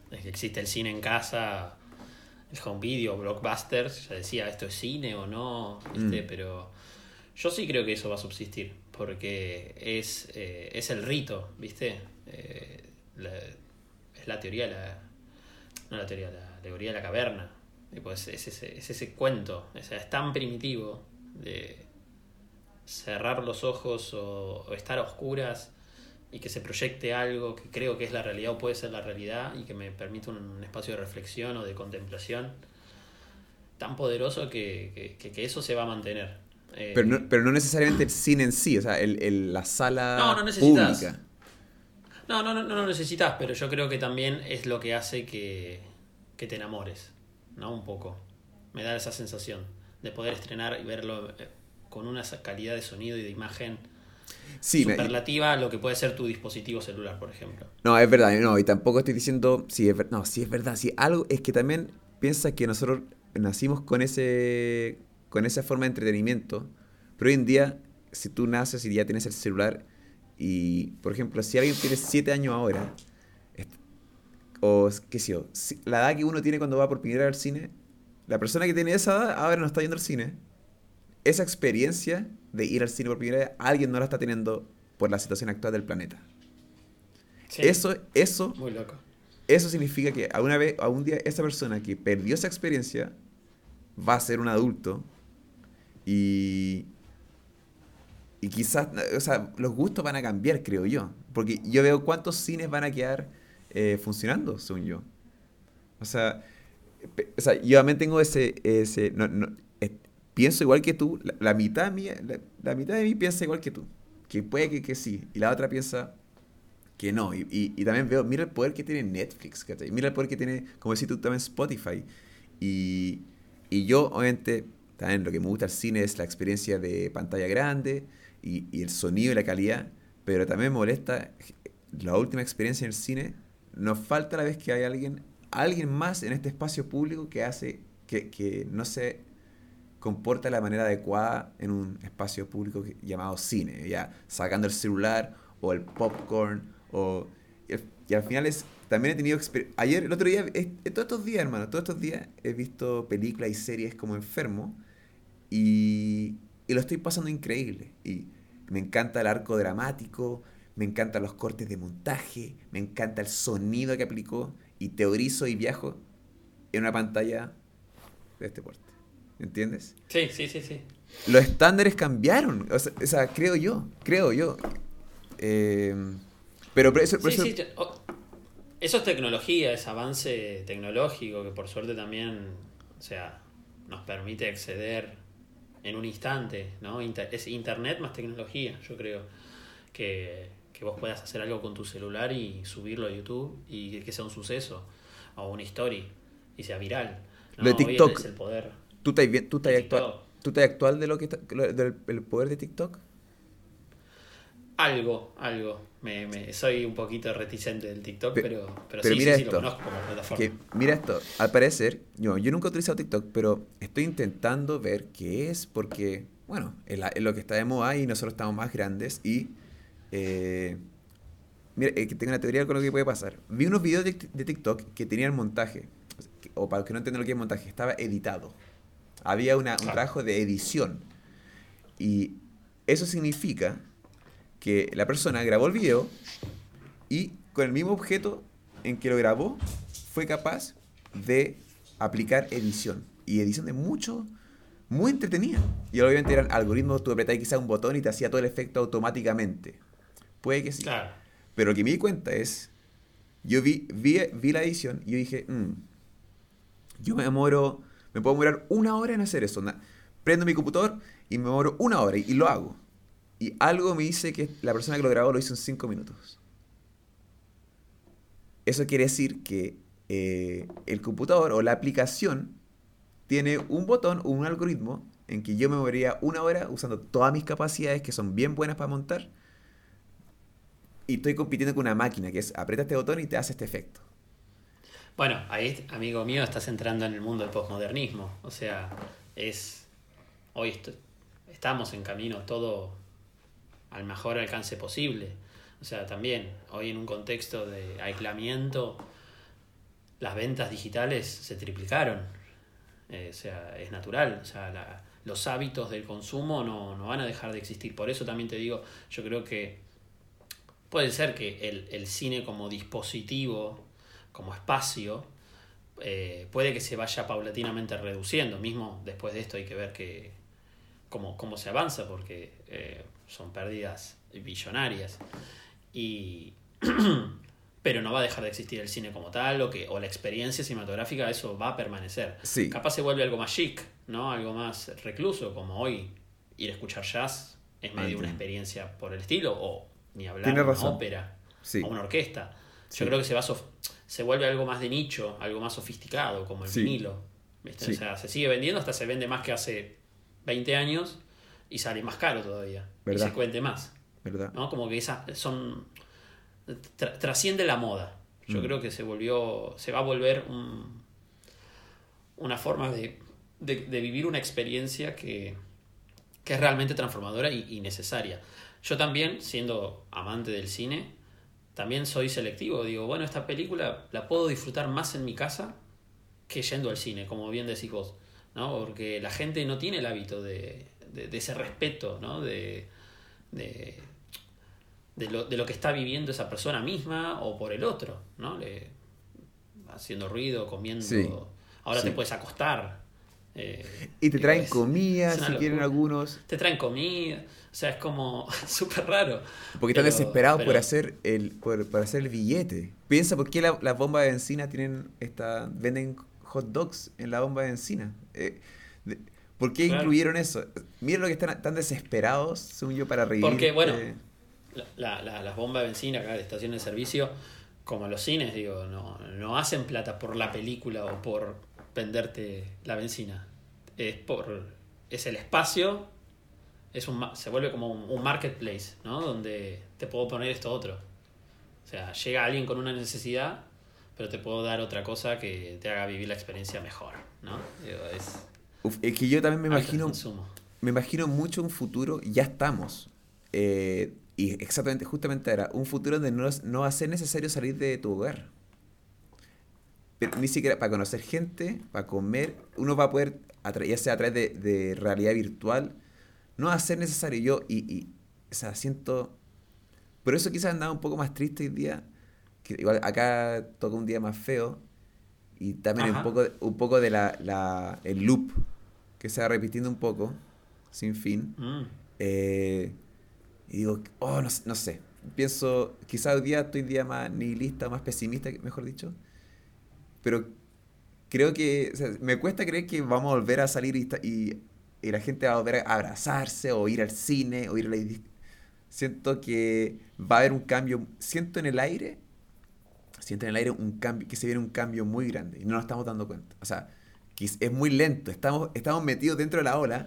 desde que existe el cine en casa, el home video, blockbusters, ya decía, ¿esto es cine o no? ¿Viste? Mm. Pero yo sí creo que eso va a subsistir, porque es, eh, es el rito, ¿viste? Eh, la- es la teoría, la, no la teoría, la alegoría de la caverna. Tipo, es, es ese, es ese cuento, o sea, es tan primitivo de cerrar los ojos o, o estar a oscuras y que se proyecte algo que creo que es la realidad o puede ser la realidad y que me permite un, un espacio de reflexión o de contemplación tan poderoso que, que- eso se va a mantener. Eh, pero, no, pero no necesariamente el cine en sí, o sea, el, el- la sala No, no necesitas. pública. no, no, no, no necesitas, pero yo creo que también es lo que hace que, que te enamores, ¿no? Un poco. Me da esa sensación de poder estrenar y verlo eh, con una calidad de sonido y de imagen Sí, me- superlativa a lo que puede ser tu dispositivo celular, por ejemplo. no, es verdad, no, y tampoco estoy diciendo, sí, es ver- no, sí es verdad, sí, algo, es que también piensa que nosotros nacimos con ese, con esa forma de entretenimiento, pero hoy en día, si tú naces y ya tienes el celular, y, por ejemplo, si alguien tiene 7 años ahora, o qué sé yo, la edad que uno tiene cuando va por primera vez al cine, la persona que tiene esa edad ahora no está yendo al cine. Esa experiencia de ir al cine por primera vez, alguien no la está teniendo por la situación actual del planeta. Sí, Eso, eso, Muy loco. eso significa que a una vez, a un día, esa persona que perdió esa experiencia va a ser un adulto y, y quizás, o sea, los gustos van a cambiar, creo yo. Porque yo veo cuántos cines van a quedar eh, funcionando, según yo. O sea, o sea, yo también tengo ese, ese no, no, eh, pienso igual que tú, la, la mitad mía, la, la mitad de mí piensa igual que tú, que puede que, que sí, y la otra piensa que no. Y, y, y también veo, mira el poder que tiene Netflix, ¿cachai? Mira el poder que tiene, como decís tú, también Spotify. Y, y yo, obviamente, también lo que me gusta del cine es la experiencia de pantalla grande y, y el sonido y la calidad, pero también me molesta la última experiencia en el cine. Nos falta la vez que hay alguien, alguien más en este espacio público que hace que, que no se comporta de la manera adecuada en un espacio público llamado cine, ya sacando el celular o el popcorn o y al, final es también he tenido ayer el otro día todos estos días hermano todos estos días he visto películas y series como enfermo y, y lo estoy pasando increíble y me encanta el arco dramático me encantan los cortes de montaje me encanta el sonido que aplicó y teorizo y viajo en una pantalla de este porte ¿entiendes? Sí, sí, sí, sí. los estándares cambiaron. O sea, o sea, creo yo, creo yo. Eh, pero por eso, por Sí, eso- sí, te- o- eso es tecnología, es avance tecnológico que por suerte también, o sea, nos permite acceder en un instante, ¿no? Inter- es internet más tecnología, yo creo. Que, que vos puedas hacer algo con tu celular y subirlo a YouTube y que sea un suceso o una story y sea viral. Lo de TikTok. es el poder. ¿tú estás tú actual, tú actual de lo que está- del el poder de TikTok. Algo, algo. Me, me, soy un poquito reticente del TikTok, pero, pero, sí, mira sí, esto, lo conozco como plataforma. Que, mira esto, al parecer, yo, yo nunca he utilizado TikTok, pero estoy intentando ver qué es, porque, bueno, es, la- es lo que está de moda y nosotros estamos más grandes y... eh, mira, eh, que tengo una teoría con lo que puede pasar. Vi unos videos de, de TikTok que tenían montaje, o para los que no entienden lo que es montaje, estaba editado. Había una- un Claro. trabajo de edición. Y eso significa que la persona grabó el video y con el mismo objeto en que lo grabó fue capaz de aplicar edición. Y edición de mucho, muy entretenida. Y obviamente eran algoritmos, tú apretabas quizá un botón y te hacía todo el efecto automáticamente. Puede que sí. Claro. Pero lo que me di cuenta es, yo vi, vi, vi la edición y yo dije, "Mm, yo me demoro, me puedo demorar una hora en hacer eso. Na- Prendo mi computador y me demoro una hora y, y lo hago. Y algo me dice que la persona que lo grabó lo hizo en cinco minutos. Eso quiere decir que eh, el computador o la aplicación tiene un botón o un algoritmo en que yo me movería una hora usando todas mis capacidades que son bien buenas para montar y estoy compitiendo con una máquina que es aprieta este botón y te hace este efecto. Bueno, ahí, amigo mío, estás entrando en el mundo del posmodernismo. O sea, es. Hoy est- estamos en camino todo al mejor alcance posible. O sea, también, hoy en un contexto de aislamiento, las ventas digitales se triplicaron. Eh, o sea, es natural. O sea, los hábitos del consumo no, no van a dejar de existir. Por eso también te digo, yo creo que puede ser que el, el cine como dispositivo, como espacio, eh, puede que se vaya paulatinamente reduciendo. Mismo después de esto hay que ver que cómo, cómo se avanza, porque eh, son pérdidas billonarias. Y, pero no va a dejar de existir el cine como tal, o, que, o la experiencia cinematográfica, eso va a permanecer. Sí. Capaz se vuelve algo más chic, ¿no? Algo más recluso, como hoy ir a escuchar jazz es medio una experiencia por el estilo, o ni hablar Tienes de una razón. ópera Sí. o una orquesta. Sí. Yo creo que se va a se vuelve algo más de nicho, algo más sofisticado, como el Sí. vinilo. O sea, se sigue vendiendo, hasta se vende más que hace 20 años y sale más caro todavía. ¿Verdad? Y se cuente más. ¿Verdad? ¿no? Como que esas son. tra- trasciende la moda. Yo Mm. creo que se volvió. se va a volver un- una forma de, de- de vivir una experiencia que, que es realmente transformadora y, y necesaria. Yo también, siendo amante del cine, también soy selectivo. Digo, bueno, esta película la puedo disfrutar más en mi casa que yendo al cine, como bien decís vos. ¿no? Porque la gente no tiene el hábito de, de- de ese respeto, ¿no? De, de, de lo, de lo que está viviendo esa persona misma o por el otro, ¿no? Le, haciendo ruido, comiendo. Sí, Ahora te puedes acostar. Eh, Y te traen es- comida, si quieren algunos. Te traen comida. O sea, es como súper raro. Porque están Pero- desesperados por hacer el por, por hacer el billete. Piensa por qué la- las bombas de benzina tienen esta venden hot dogs en la bomba de benzina. Eh, de- ¿Por qué Claro. incluyeron eso? Miren lo que están tan desesperados, según yo, para revivir. Porque, bueno, eh, La- la- las bombas de benzina acá de estación de servicio, como los cines, digo, no, no hacen plata por la película o por venderte la benzina. Es por. es el espacio. Es un, se vuelve como un, un marketplace, ¿no? Donde te puedo poner esto otro. O sea, llega alguien con una necesidad, pero te puedo dar otra cosa que te haga vivir la experiencia mejor, ¿no? Es. uf, es que yo también me imagino me imagino mucho un futuro, ya estamos. eh, y exactamente, justamente era un futuro donde no, no va a ser necesario salir de tu hogar. Pero ni siquiera para conocer gente, para comer, uno va a poder, ya sea a través de, de realidad virtual, no va a ser necesario. Yo, y, y o sea, siento. Por eso quizás andaba un poco más triste hoy día. Que igual acá toca un día más feo. Y también un poco, un poco de la, la, el loop que se va repitiendo un poco, sin fin. Mm. Eh, y digo, oh, no, sé- no sé. Pienso, quizás hoy día estoy un día más nihilista, más pesimista, mejor dicho. Pero creo que, o sea, me cuesta creer que vamos a volver a salir y, y, y la gente va a volver a abrazarse o ir al cine o ir a la... Siento que va a haber un cambio, siento en el aire, siento en el aire un cambio, que se viene un cambio muy grande y no nos estamos dando cuenta. O sea, que es- muy lento, estamos, estamos metidos dentro de la ola,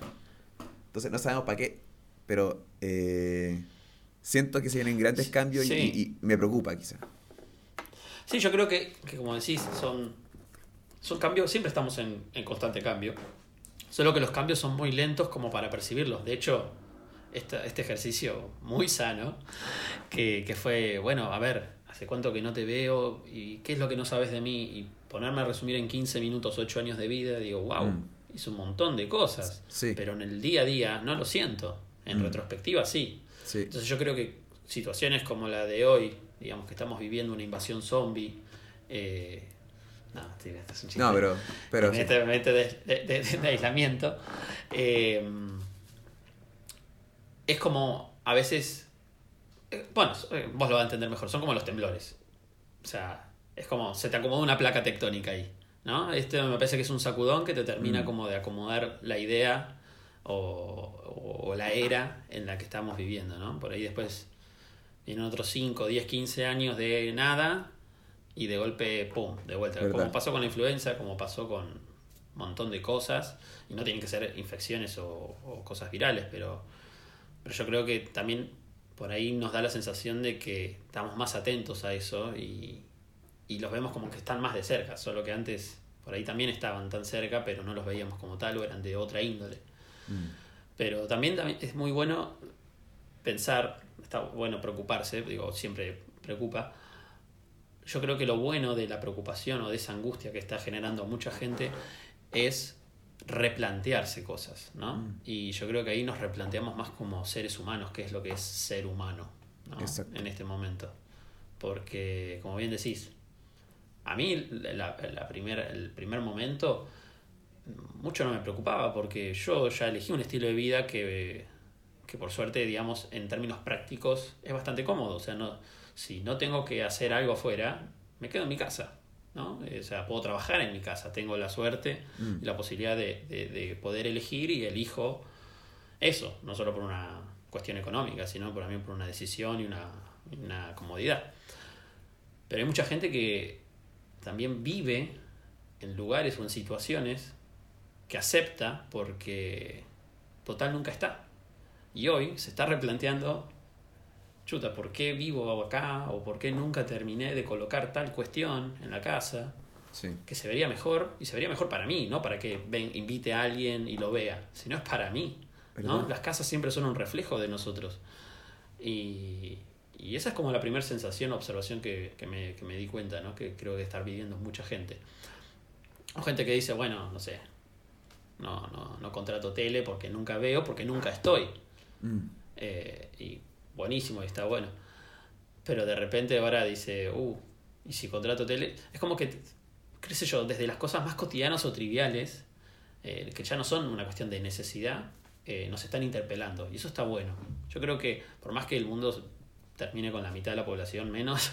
entonces no sabemos para qué, pero eh, siento que se vienen grandes cambios Sí. y, y me preocupa quizá. Sí, yo creo que, que como decís, son, son cambios, siempre estamos en, en constante cambio. Solo que los cambios son muy lentos como para percibirlos. De hecho, esta- este ejercicio muy sano, que, que fue, bueno, a ver, ¿hace cuánto que no te veo? ¿Y qué es lo que no sabes de mí? Y ponerme a resumir en 15 minutos 8 años de vida, digo, wow, Mm. hice un montón de cosas. Sí. Pero en el día a día no lo siento. En Mm. retrospectiva sí. Sí. Entonces yo creo que situaciones como la de hoy, digamos que estamos viviendo una invasión zombie, eh, no, este es un chiste. No, pero, pero sí. me mete de, de- de- de aislamiento. Eh, es como a veces, eh, bueno, vos lo vas a entender mejor, son como los temblores. O sea, es como se te acomoda una placa tectónica ahí. ¿no? Este me parece que es un sacudón que te termina Mm. como de acomodar la idea o, o- o la era en la que estamos viviendo. ¿no? Por ahí después vienen otros 5, 10, 15 años de nada y de golpe, ¡pum!, de vuelta. Verdad. Como pasó con la influenza, como pasó con un montón de cosas, y no tienen que ser infecciones o, o cosas virales, pero, pero yo creo que también por ahí nos da la sensación de que estamos más atentos a eso y, y los vemos como que están más de cerca, solo que antes por ahí también estaban tan cerca, pero no los veíamos como tal o eran de otra índole. Mm. Pero también, también es muy bueno pensar, está bueno preocuparse, digo, siempre preocupa. Yo creo que lo bueno de la preocupación o de esa angustia que está generando a mucha gente es replantearse cosas, ¿no? Mm. Y yo creo que ahí nos replanteamos más como seres humanos, qué es lo que es ser humano. En este momento. Porque, como bien decís, a mí la, la primer, el primer momento mucho no me preocupaba porque yo ya elegí un estilo de vida que, que por suerte, digamos, en términos prácticos es bastante cómodo. O sea, no, si no tengo que hacer algo afuera, me quedo en mi casa. ¿no? Eh, O sea, puedo trabajar en mi casa. Tengo la suerte Mm. y la posibilidad de, de- de poder elegir y elijo eso, no solo por una cuestión económica, sino también por una decisión y una, y una comodidad. Pero hay mucha gente que también vive en lugares o en situaciones que acepta porque total nunca está. Y hoy se está replanteando, chuta, ¿por qué vivo acá? ¿O por qué nunca terminé de colocar tal cuestión en la casa? Sí. Que se vería mejor, y se vería mejor para mí, no para que ven, invite a alguien y lo vea, sino es para mí. ¿no? Las casas siempre son un reflejo de nosotros. Y, y esa es como la primera sensación, observación que, que me, que me di cuenta, ¿no? que creo que estar viviendo mucha gente. O gente que dice, bueno, no sé, no, no, no contrato tele porque nunca veo, porque nunca estoy. Mm. Eh, y buenísimo, y está bueno. Pero de repente ahora dice, uh, y si contrato tele. Es como que, qué yo, desde las cosas más cotidianas o triviales, eh, que ya no son una cuestión de necesidad, eh, nos están interpelando. Y eso está bueno. Yo creo que, por más que el mundo termine con la mitad de la población menos,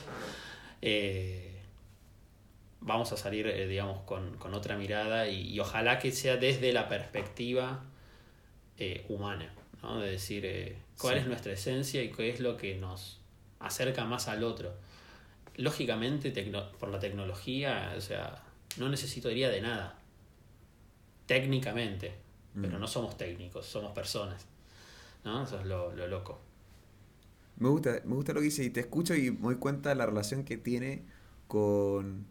vamos a salir, digamos, con, con otra mirada y, ojalá que sea desde la perspectiva humana, ¿no? De decir eh, cuál Sí. es nuestra esencia y qué es lo que nos acerca más al otro. Lógicamente, por la tecnología, o sea, no necesitaría de nada, técnicamente, pero Mm. no somos técnicos, somos personas, ¿no? Eso es lo, lo loco. Me gusta, me gusta lo que dices y te escucho y me doy cuenta de la relación que tiene con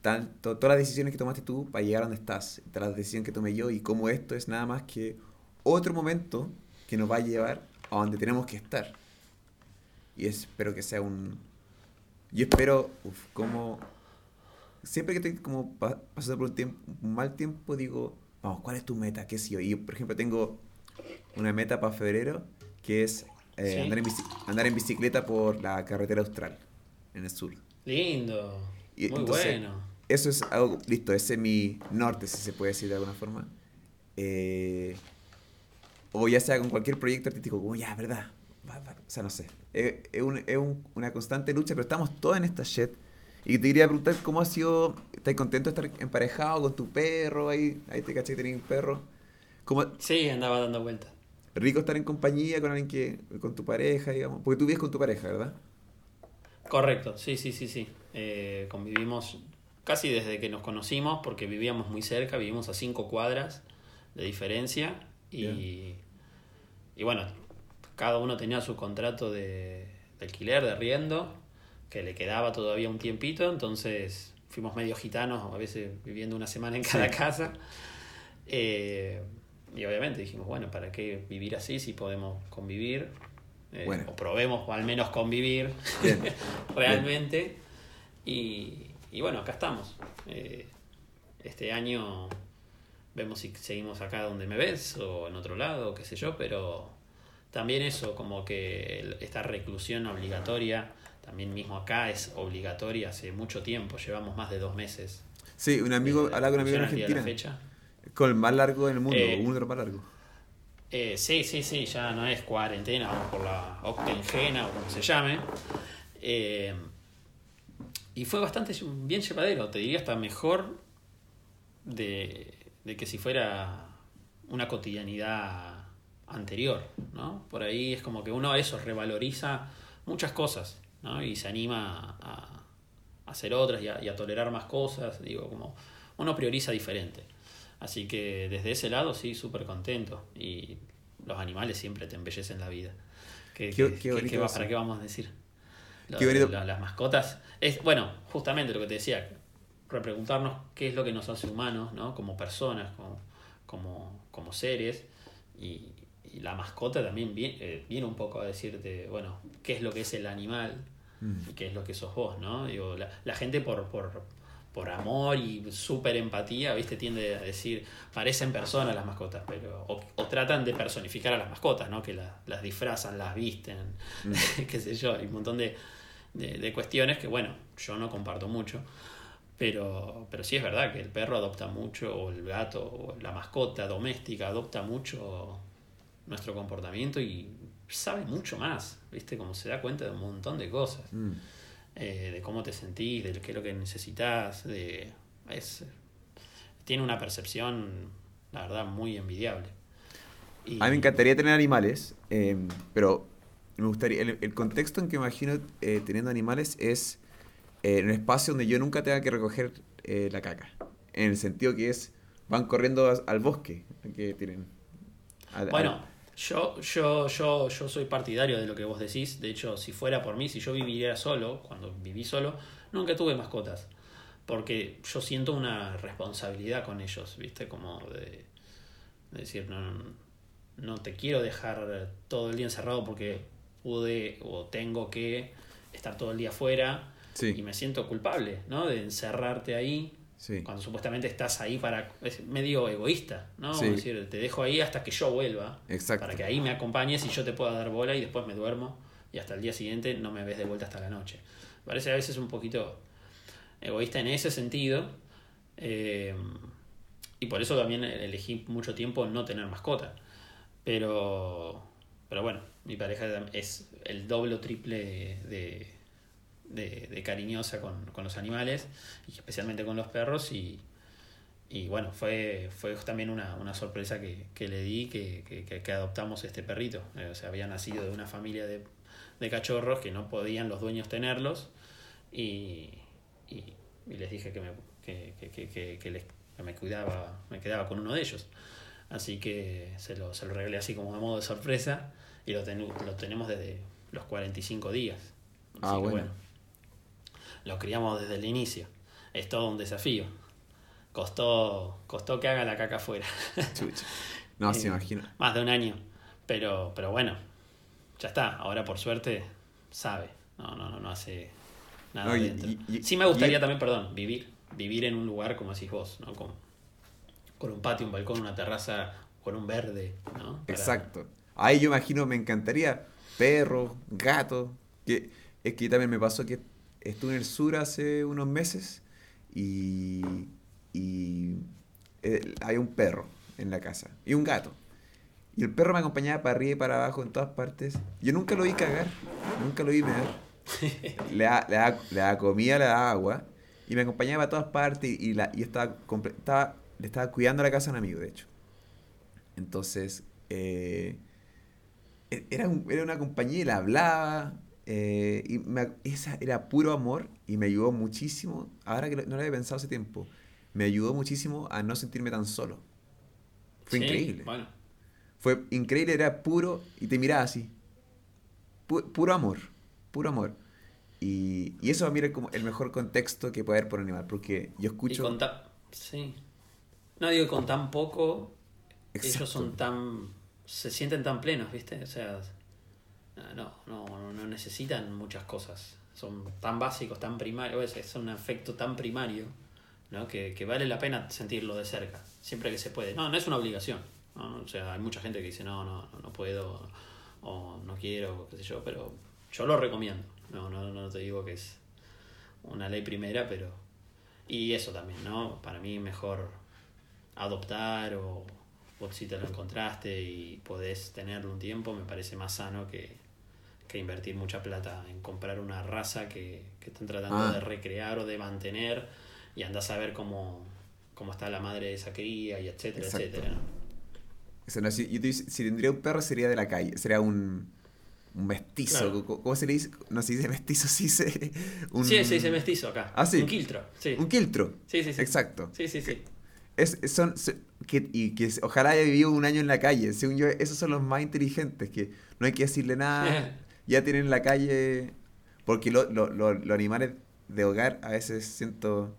tanto, todas las decisiones que tomaste tú para llegar a donde estás, las decisiones que tomé yo y cómo esto es nada más que otro momento que nos va a llevar a donde tenemos que estar. Y espero que sea un... Yo espero, uf, como... Siempre que estoy como pa- pasando por un, tiempo, un mal tiempo, digo, vamos, ¿cuál es tu meta? ¿Qué sé yo? Y por ejemplo, tengo una meta para febrero que es eh, Sí. andar, en andar en bicicleta por la carretera austral, en el sur. Lindo, Y muy entonces, bueno. Eso es algo, listo, ese es mi norte, si se puede decir de alguna forma. Eh, o ya sea con cualquier proyecto artístico, como ya, ¿verdad? Va, va, O sea, no sé. Es, es un- es un- una constante lucha, pero estamos todos en esta shit. Y te quería preguntar cómo ha sido, ¿estás contento de estar emparejado con tu perro ahí? Ahí te caché que tenías un perro. ¿Cómo, Sí, andaba dando vueltas. rico estar en compañía con alguien que, con tu pareja, digamos. Porque tú vives con tu pareja, ¿verdad? Correcto, sí, sí, sí, sí. Eh, convivimos casi desde que nos conocimos, porque vivíamos muy cerca, vivimos a cinco cuadras de diferencia y, y bueno, cada uno tenía su contrato de, de alquiler, de riendo, que le quedaba todavía un tiempito, entonces fuimos medio gitanos, a veces viviendo una semana en cada casa. Eh, y obviamente dijimos, bueno, ¿para qué vivir así si podemos convivir? Eh, o probemos o al menos convivir realmente. Y, y, bueno, acá estamos. Eh, este año vemos si seguimos acá donde me ves o en otro lado, qué sé yo, pero también eso, como que esta reclusión obligatoria, también mismo acá es obligatoria hace mucho tiempo, llevamos más de dos meses. Sí, un amigo, hablaba con un amigo en Argentina. Fecha. Con el más largo del mundo, eh, uno de los más largos. Eh, sí, sí, sí, ya no es cuarentena, vamos por la octengena o como se llame. Eh, y fue bastante bien llevadero, te diría hasta mejor de, de que si fuera una cotidianidad anterior, ¿no? Por ahí es como que uno eso revaloriza muchas cosas, ¿no? Y se anima a, hacer otras y a, y a, tolerar más cosas, digo, como uno prioriza diferente. Así que desde ese lado sí, súper contento. Y los animales siempre te embellecen la vida. ¿Qué, qué, ¿Para qué vamos a decir? las mascotas. Es, bueno, justamente lo que te decía, repreguntarnos qué es lo que nos hace humanos, ¿no? Como personas, como, como, como seres. Y, y, la mascota también viene, eh, viene, un poco a decirte, bueno, qué es lo que es el animal mm. y qué es lo que sos vos, ¿no? Digo, la, la gente por, por por amor y súper empatía, ¿viste? Tiende a decir, parecen personas las mascotas, pero o, tratan de personificar a las mascotas, ¿no? Que las disfrazan, las visten, mm. qué sé yo, hay un montón de, de, cuestiones que, bueno, yo no comparto mucho, pero, pero sí es verdad que el perro adopta mucho, o el gato, o la mascota doméstica adopta mucho nuestro comportamiento y sabe mucho más, ¿viste? Como se da cuenta de un montón de cosas. Mm. Eh, de cómo te sentís, de qué es lo que necesitas, de es, tiene una percepción, la verdad, muy envidiable. A mí me encantaría tener animales, em, pero me gustaría, el, contexto en que imagino eh, teniendo animales es eh, en un espacio donde yo nunca tenga que recoger la caca, en el sentido que es, van corriendo al bosque, que tienen... bueno, yo, yo, yo, yo soy partidario de lo que vos decís. De hecho, si fuera por mí, si yo viviera solo, cuando viví solo, nunca tuve mascotas. Porque yo siento una responsabilidad con ellos, ¿viste? Como de, decir, no, no, te quiero dejar todo el día encerrado porque pude o tengo que estar todo el día afuera. Y me siento culpable, ¿no? De encerrarte ahí cuando supuestamente estás ahí para. Es medio egoísta, ¿no? decir, te dejo ahí hasta que yo vuelva. Para que ahí me acompañes y yo te pueda dar bola y después me duermo y hasta el día siguiente no me ves de vuelta hasta la noche. Parece a veces un poquito egoísta en ese sentido. Eh, y por eso también elegí mucho tiempo no tener mascota. Pero. Pero bueno, mi pareja es el doble o triple de de, cariñosa con, los animales, y especialmente con los perros, y, y bueno, fue, fue también una, sorpresa que, le di que, adoptamos este perrito. Eh, o sea, había nacido de una familia de, cachorros que no podían los dueños tenerlos, y, y, les dije que me, que, les, me cuidaba, me quedaba con uno de ellos. Así que se lo, se lo regalé así como a modo de sorpresa y lo, lo tenemos desde los 45 días. ah, bueno lo criamos desde el inicio. Es todo un desafío. Costó, costó que haga la caca afuera. No, se eh, imagina. Más de un año. Pero, pero bueno, ya está. Ahora por suerte sabe. No, no, no, no hace nada dentro. sí me gustaría también, perdón, vivir. Vivir en un lugar como decís vos, ¿no? Con, con un patio, un balcón, una terraza, con un verde, ¿no? Exacto. Ahí yo imagino, me encantaría perro, gato. Que, es que también me pasó que estuve en el sur hace unos meses y, y eh, hay un perro en la casa y un gato. Y el perro me acompañaba para arriba y para abajo en todas partes. Yo nunca lo vi cagar, nunca lo vi mear. le, da, le, da, le da comida, le da agua y me acompañaba a todas partes y, la, y estaba, estaba, le estaba cuidando la casa a un amigo, de hecho. Entonces, eh, e, era, era una compañía y le hablaba, eh, y esa era puro amor y me ayudó muchísimo, ahora que no lo había pensado hace tiempo, me ayudó muchísimo a no sentirme tan solo. Fue increíble. Fue increíble, era puro y te miraba así. puro amor, puro amor. Y, y eso mira como el mejor contexto que puede haber por animal, porque yo escucho... Y con ta- sí. No digo que con tan poco, ellos son tan... se sienten tan plenos, ¿viste? O sea, no, no, no, no necesitan muchas cosas. Son tan básicos, tan primarios, es, es un afecto tan primario, ¿no? Que, que vale la pena sentirlo de cerca, siempre que se puede. No, no es una obligación. ¿no? O sea, hay mucha gente que dice, no, no, no puedo, o no quiero, qué sé yo, pero yo lo recomiendo. No, no, no te digo que es una ley primera, pero... Y eso también, ¿no? Para mí mejor adoptar o, o si te lo encontraste y podés tenerlo un tiempo, me parece más sano que, que invertir mucha plata en comprar una raza que, que están tratando Ah. de recrear o de mantener y andás a ver cómo, cómo está la madre de esa cría y etcétera, Exacto. etcétera. O sea, no, si, yo te dice- si tendría un perro sería de la calle, sería un, un mestizo. Claro. ¿Cómo, se le dice? No se dice mestizo, sí se... Un, Sí, se dice mestizo acá. Ah, sí. Un quiltro. Sí. Un quiltro. Sí, sí, sí. Exacto. Sí, sí, sí. Es, son, que, y que ojalá haya vivido un año en la calle. Según yo, esos son los más inteligentes, que no hay que decirle nada. ya tienen en la calle. Porque lo- lo- lo- los animales de hogar a veces siento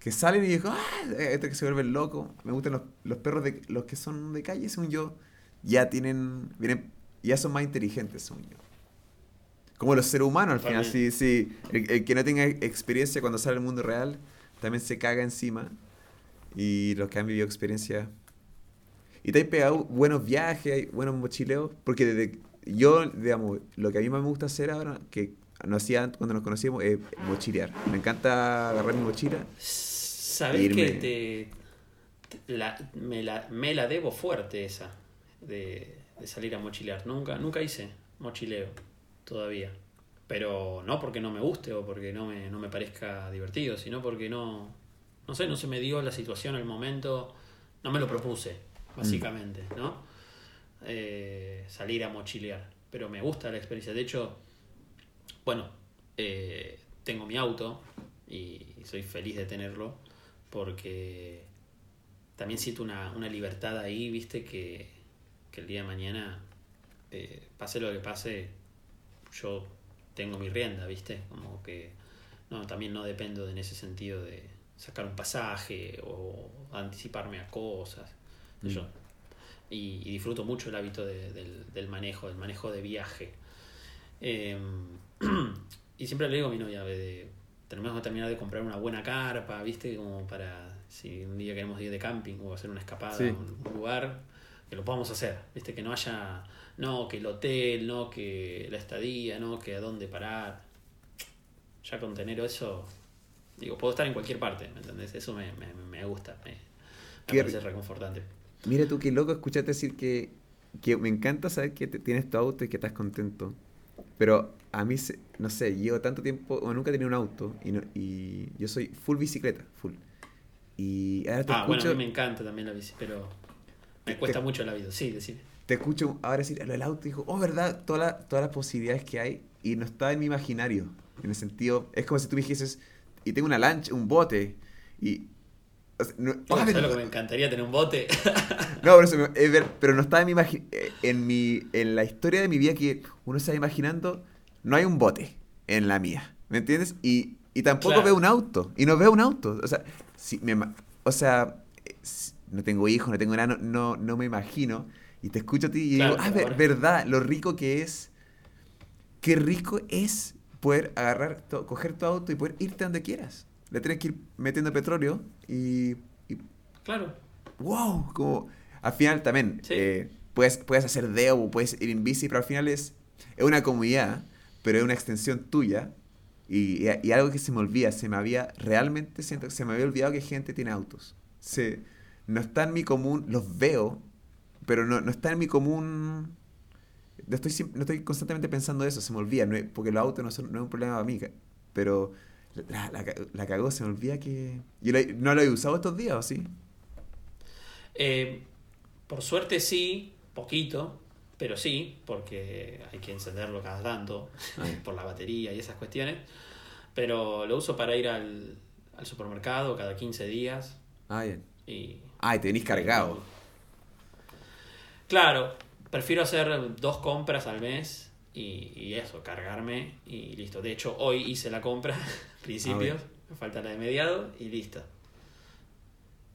que salen y digo, ah, esto que se vuelven locos. Me gustan los, los perros de los que son de calle, según yo, ya tienen, vienen, ya son más inteligentes, según yo. Como los seres humanos al final, sí, sí. El, el que no tenga experiencia cuando sale al mundo real, también se caga encima. Y los que han vivido experiencia. Y te has pegado buenos viajes, buenos mochileos. Porque desde yo, digamos, lo que a mí más me gusta hacer ahora, que no hacía antes cuando nos conocíamos, es mochilear. Me encanta agarrar mi mochila. Sabés Irme. que te, te- la, me, la, me la debo fuerte esa de, de salir a mochilear. Nunca, nunca hice mochileo todavía. Pero no porque no me guste o porque no me, no me parezca divertido, sino porque no, no sé, no se me dio la situación, el momento, no me lo propuse, básicamente, ¿no? Eh, salir a mochilear. Pero me gusta la experiencia. De hecho, bueno, eh, tengo mi auto y soy feliz de tenerlo porque también siento una, una libertad ahí, viste, que, que el día de mañana, eh, pase lo que pase, yo tengo mi rienda, viste, como que no, también no dependo de, en ese sentido de sacar un pasaje o anticiparme a cosas. yo. Y, y disfruto mucho el hábito de- del, del manejo, del manejo de viaje. Eh, y siempre le digo a mi novia, de, tenemos que terminar de comprar una buena carpa, ¿viste? Como para si un día queremos ir de camping o hacer una escapada Sí. a un, un lugar, que lo podamos hacer, ¿viste? Que no haya, no, que el hotel, no, que la estadía, no, que a dónde parar. Ya con tener eso, digo, puedo estar en cualquier parte, ¿me entendés? Eso me, me, me gusta, me, me parece reconfortante. Mira tú qué loco escucharte decir que, que me encanta saber que te- tienes tu auto y que estás contento. Pero a mí, se- no sé, llevo tanto tiempo, o nunca he tenido un auto y, no- y yo soy full bicicleta, full. Y ahora te Ah, bueno, escucho, a mí me encanta también la bici, pero me Te- cuesta mucho la vida, sí, decir. te escucho ahora decir lo del auto y digo, oh, verdad, todas las todas las posibilidades que hay y no está en mi imaginario. En el sentido, es como si tú me dijeses, y tengo una lancha, un bote, y... o sea, no, ¿Sabes verdad. lo que me encantaría tener un bote? No, por eso, me- es ver- pero no estaba en mi en mi en la historia de mi vida que uno está imaginando, no hay un bote en la mía, ¿me entiendes? Y, y tampoco Claro. veo un auto, y no veo un auto, o sea, si me o sea, no tengo hijos, no tengo nada, no, no, no me imagino, y te escucho a ti y Claro, digo, ah, pero ver- verdad, lo rico que es, qué rico es poder agarrar, to- coger tu auto y poder irte donde quieras. Le tienes que ir metiendo petróleo y, y Claro. wow, como al final también Sí. eh, puedes, puedes hacer deo, puedes ir en bici, pero al final es, es una comunidad, pero es una extensión tuya. Y, y- y algo que se me olvida, se me había, realmente siento que se me había olvidado que gente tiene autos. Se, no está en mi común, los veo, pero no, no está en mi común. No estoy, no estoy constantemente pensando eso, se me olvida, no es- porque los autos no, son, no es un problema para mí, pero la, la, la cagó, se me olvida que... La- no lo he usado estos días, ¿o sí? Eh, por suerte sí, poquito, pero sí, porque hay que encenderlo cada tanto Ay. por la batería y esas cuestiones. Pero lo uso para ir al, al supermercado cada 15 días Ah, bien. y... Ay, te venís cargado. Claro, prefiero hacer dos compras al mes y, y eso, cargarme y listo. De hecho, hoy hice la compra, principios, me falta la de mediado y listo.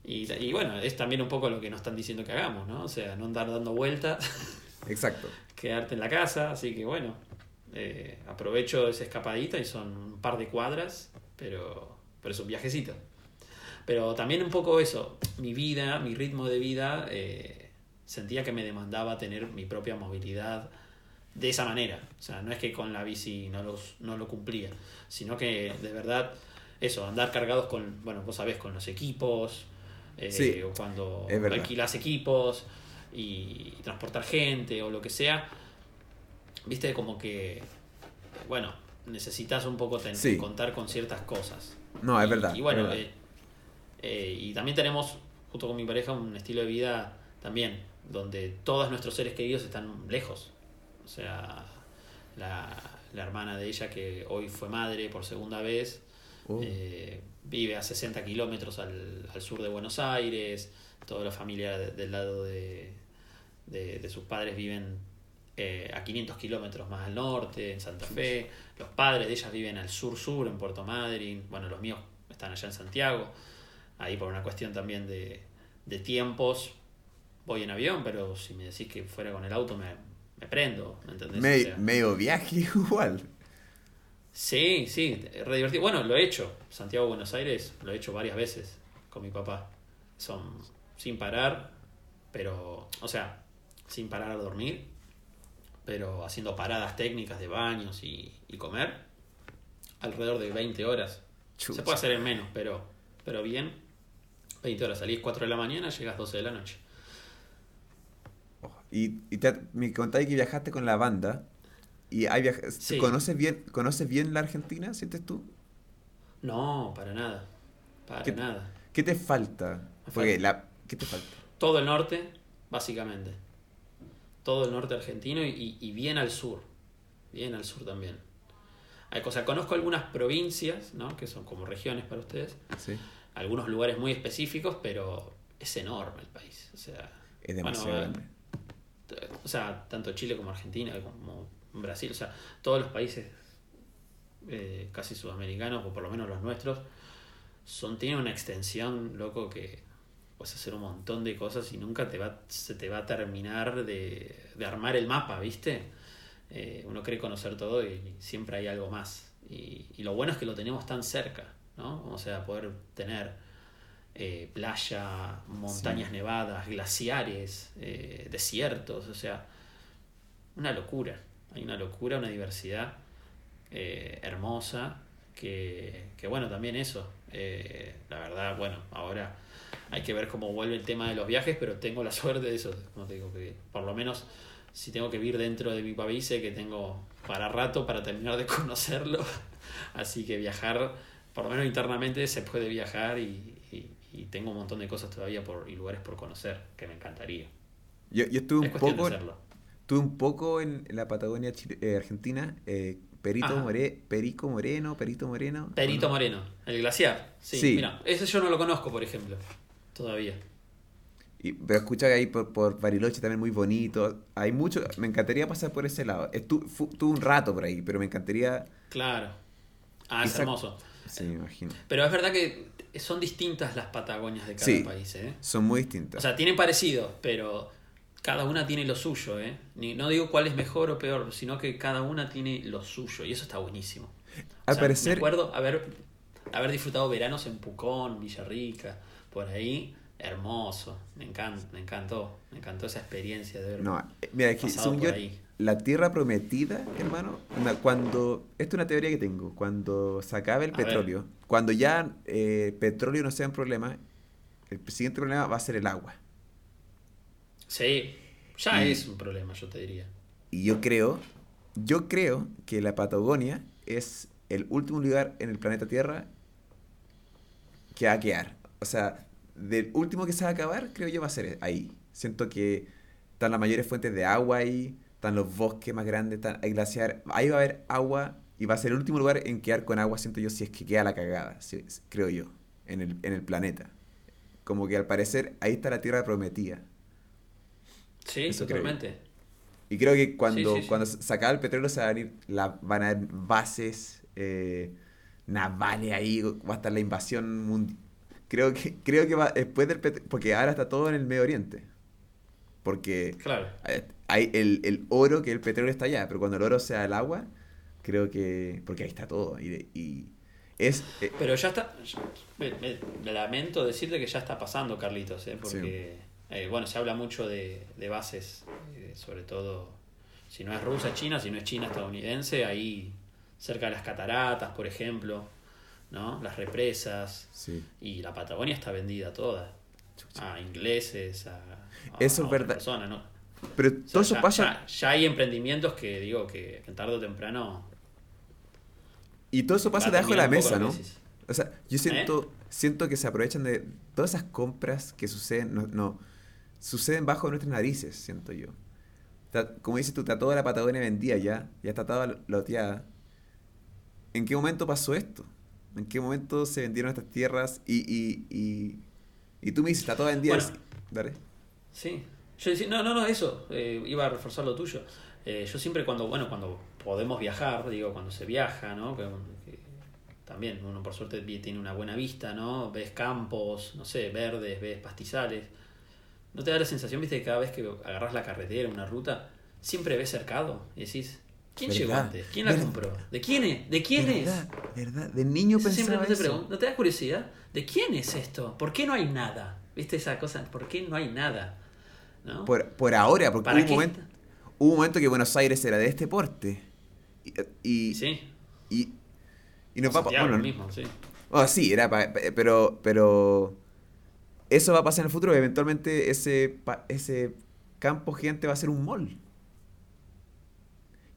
Y, y bueno, es también un poco lo que nos están diciendo que hagamos, ¿no? O sea, no andar dando vueltas, Exacto. quedarte en la casa, así que bueno, eh, aprovecho esa escapadita y son un par de cuadras, pero, pero es un viajecito. Pero también un poco eso, mi vida, mi ritmo de vida, eh, sentía que me demandaba tener mi propia movilidad de esa manera. O sea, no es que con la bici no, los, no lo cumplía, sino que de verdad, eso, andar cargados con, bueno, vos sabés, con los equipos, eh, Sí, o cuando alquilas equipos y, transportar gente o lo que sea, viste, como que, bueno, necesitas un poco ten- Sí. contar con ciertas cosas. No, es Y- verdad. Y bueno, verdad. eh, eh, y también tenemos, junto con mi pareja, un estilo de vida también, donde todos nuestros seres queridos están lejos. O sea, la, la hermana de ella, que hoy fue madre por segunda vez, Oh. eh, vive a 60 kilómetros al, al sur de Buenos Aires, toda la familia de- del lado de, de, de sus padres viven eh, a 500 kilómetros más al norte, en Santa Fe, los padres de ellas viven al sur-sur, en Puerto Madryn, bueno, los míos están allá en Santiago, ahí por una cuestión también de, de tiempos, voy en avión, pero si me decís que fuera con el auto me, me prendo, ¿me entendés? O Me- sea, medio viaje igual. Sí, sí, re divertido. Bueno, lo he hecho. Santiago, Buenos Aires, lo he hecho varias veces con mi papá. Son sin parar, pero, o sea, sin parar a dormir, pero haciendo paradas técnicas de baños y, y comer, alrededor de 20 horas. Se puede hacer en menos, pero, pero bien. 20 horas, salís 4 de la mañana, llegas 12 de la noche. Y, y te, me contaste que viajaste con la banda. ¿Y hay Sí. ¿conoces, bien, ¿Conoces bien la Argentina, sientes tú? No, para nada. Para ¿Qué- nada. ¿Qué te falta? Porque la, ¿Qué te falta? Todo el norte, básicamente. Todo el norte argentino y, y bien al sur. Bien al sur también. Hay cosas, conozco algunas provincias, ¿no? Que son como regiones para ustedes. Sí. Algunos lugares muy específicos, pero es enorme el país. O sea, Es demasiado Bueno, grande. O sea, tanto Chile como Argentina, como Brasil, o sea, todos los países eh, casi sudamericanos, o por lo menos los nuestros, son, tienen una extensión, loco, que puedes hacer un montón de cosas y nunca te va, se te va a terminar de, de armar el mapa, ¿viste? Eh, uno cree conocer todo y siempre hay algo más. Y, y lo bueno es que lo tenemos tan cerca, ¿no? O sea, poder tener eh, playa, montañas Sí. nevadas, glaciares, eh, desiertos, o sea, una locura. Hay una locura, una diversidad eh, hermosa, que, que bueno, también eso. la verdad, bueno, ahora hay que ver cómo vuelve el tema de los viajes, pero tengo la suerte de eso, como te digo, que por lo menos si tengo que vivir dentro de mi país, sé que tengo para rato para terminar de conocerlo, así que viajar, por lo menos internamente, se puede viajar y, y- tengo un montón de cosas todavía por, y lugares por conocer, que me encantaría. Yo, yo estuve es un poco, estuve un poco en la Patagonia chile- eh, Argentina. eh, Perito. More- Perico Moreno, Perito Moreno. Perito. Moreno, el glaciar. Sí, Sí. mira, ese yo no lo conozco, por ejemplo, todavía. Y, pero escucha que ahí por, por Bariloche también muy bonito. Hay mucho. Me encantaría pasar por ese lado. Estuve un rato por ahí, pero me encantaría. Claro. Ah, es hermoso. Sí, me imagino. Pero es verdad que son distintas las Patagonias de cada Sí. país, ¿eh? Son muy distintas. O sea, tienen parecidos, pero cada una tiene lo suyo, ¿eh? Ni, no digo cuál es mejor o peor, sino que cada una tiene lo suyo y eso está buenísimo. O Al sea, parecer. Me acuerdo haber, haber disfrutado veranos en Pucón, Villarrica, por ahí. Hermoso. Me encanta, me encantó. Me encantó esa experiencia de ver. No, eh, mira, pasado según por yo, ahí. La tierra prometida, hermano, una- cuando. Esto es una teoría que tengo. Cuando se acabe el A ver. petróleo, cuando ya eh, el petróleo no sea un problema, el siguiente problema va a ser el agua. Sí, ya Y- es un problema, yo te diría. Y yo creo, yo creo que la Patagonia es el último lugar en el planeta Tierra que va a quedar. O sea, del último que se va a acabar, creo yo va a ser ahí. Siento que están las mayores fuentes de agua ahí, están los bosques más grandes, están, hay glaciar. Ahí va a haber agua y va a ser el último lugar en quedar con agua, siento yo, si es que queda la cagada, si- creo yo, en el, en el planeta. Como que al parecer ahí está la Tierra prometida. Sí, Eso creo. totalmente. Y creo que cuando, Sí, sí, sí. cuando se acaba el petróleo se van a venir, la, van a haber bases eh, navales ahí, va a estar la invasión mundial. Creo que, creo que va después del petróleo, porque ahora está todo en el Medio Oriente. Porque Claro. eh, hay el, el oro, que el petróleo está allá, pero cuando el oro sea el agua, creo que... Porque ahí está todo. Y, y es... eh, Pero ya está. Me, me- me lamento decirte que ya está pasando, Carlitos, ¿eh? porque, eh, bueno, se habla mucho de, de bases, eh, sobre todo, si no es rusa, China, si no es China, estadounidense, ahí cerca de las cataratas, por ejemplo, ¿no? Las represas, sí. y la Patagonia está vendida toda. A ingleses, a, a- Eso a es otras verdad. personas, ¿no? Pero O sea, todo eso ya, pasa... ya- ya hay emprendimientos que digo que, tarde o temprano. Y todo eso pasa debajo de la mesa, ¿no? O sea, yo siento, siento que se aprovechan de todas esas compras que suceden, no, no, suceden bajo nuestras narices, siento yo. Como dices tú, está toda la Patagonia vendida ya, ya está toda loteada. ¿En qué momento pasó esto? ¿En qué momento se vendieron estas tierras? Y, y, y, y tú me dices, está toda vendida. Bueno. Dale. Sí. Yo decía, no, no, no, eso, eh, iba a reforzar lo tuyo. Eh, yo siempre cuando, bueno, cuando podemos viajar, digo, cuando se viaja, ¿no? Que, que también uno por suerte tiene una buena vista, ¿no? Ves campos, no sé, verdes, ves pastizales. ¿No te da la sensación, viste, que cada vez que agarras la carretera, una ruta, siempre ves cercado? Y decís, ¿quién ¿Verdad? llegó antes? ¿Quién la ¿Verdad? compró? ¿De quién es? ¿De quién es? ¿Verdad? ¿Verdad? De niño Siempre pensaba te, eso. pregun- ¿no te da curiosidad? ¿De quién es esto? ¿Por qué no hay nada? ¿Viste esa cosa? ¿Por qué no hay nada? ¿No? Por, por ahora, porque ¿Para hubo un, momento, hubo un momento que Buenos Aires era de este porte. Y, y, Sí, y, y nos va Santiago bueno, mismo, sí. Oh, sí, era pa- pero pero eso va a pasar en el futuro, eventualmente ese pa- ese campo gigante va a ser un mall.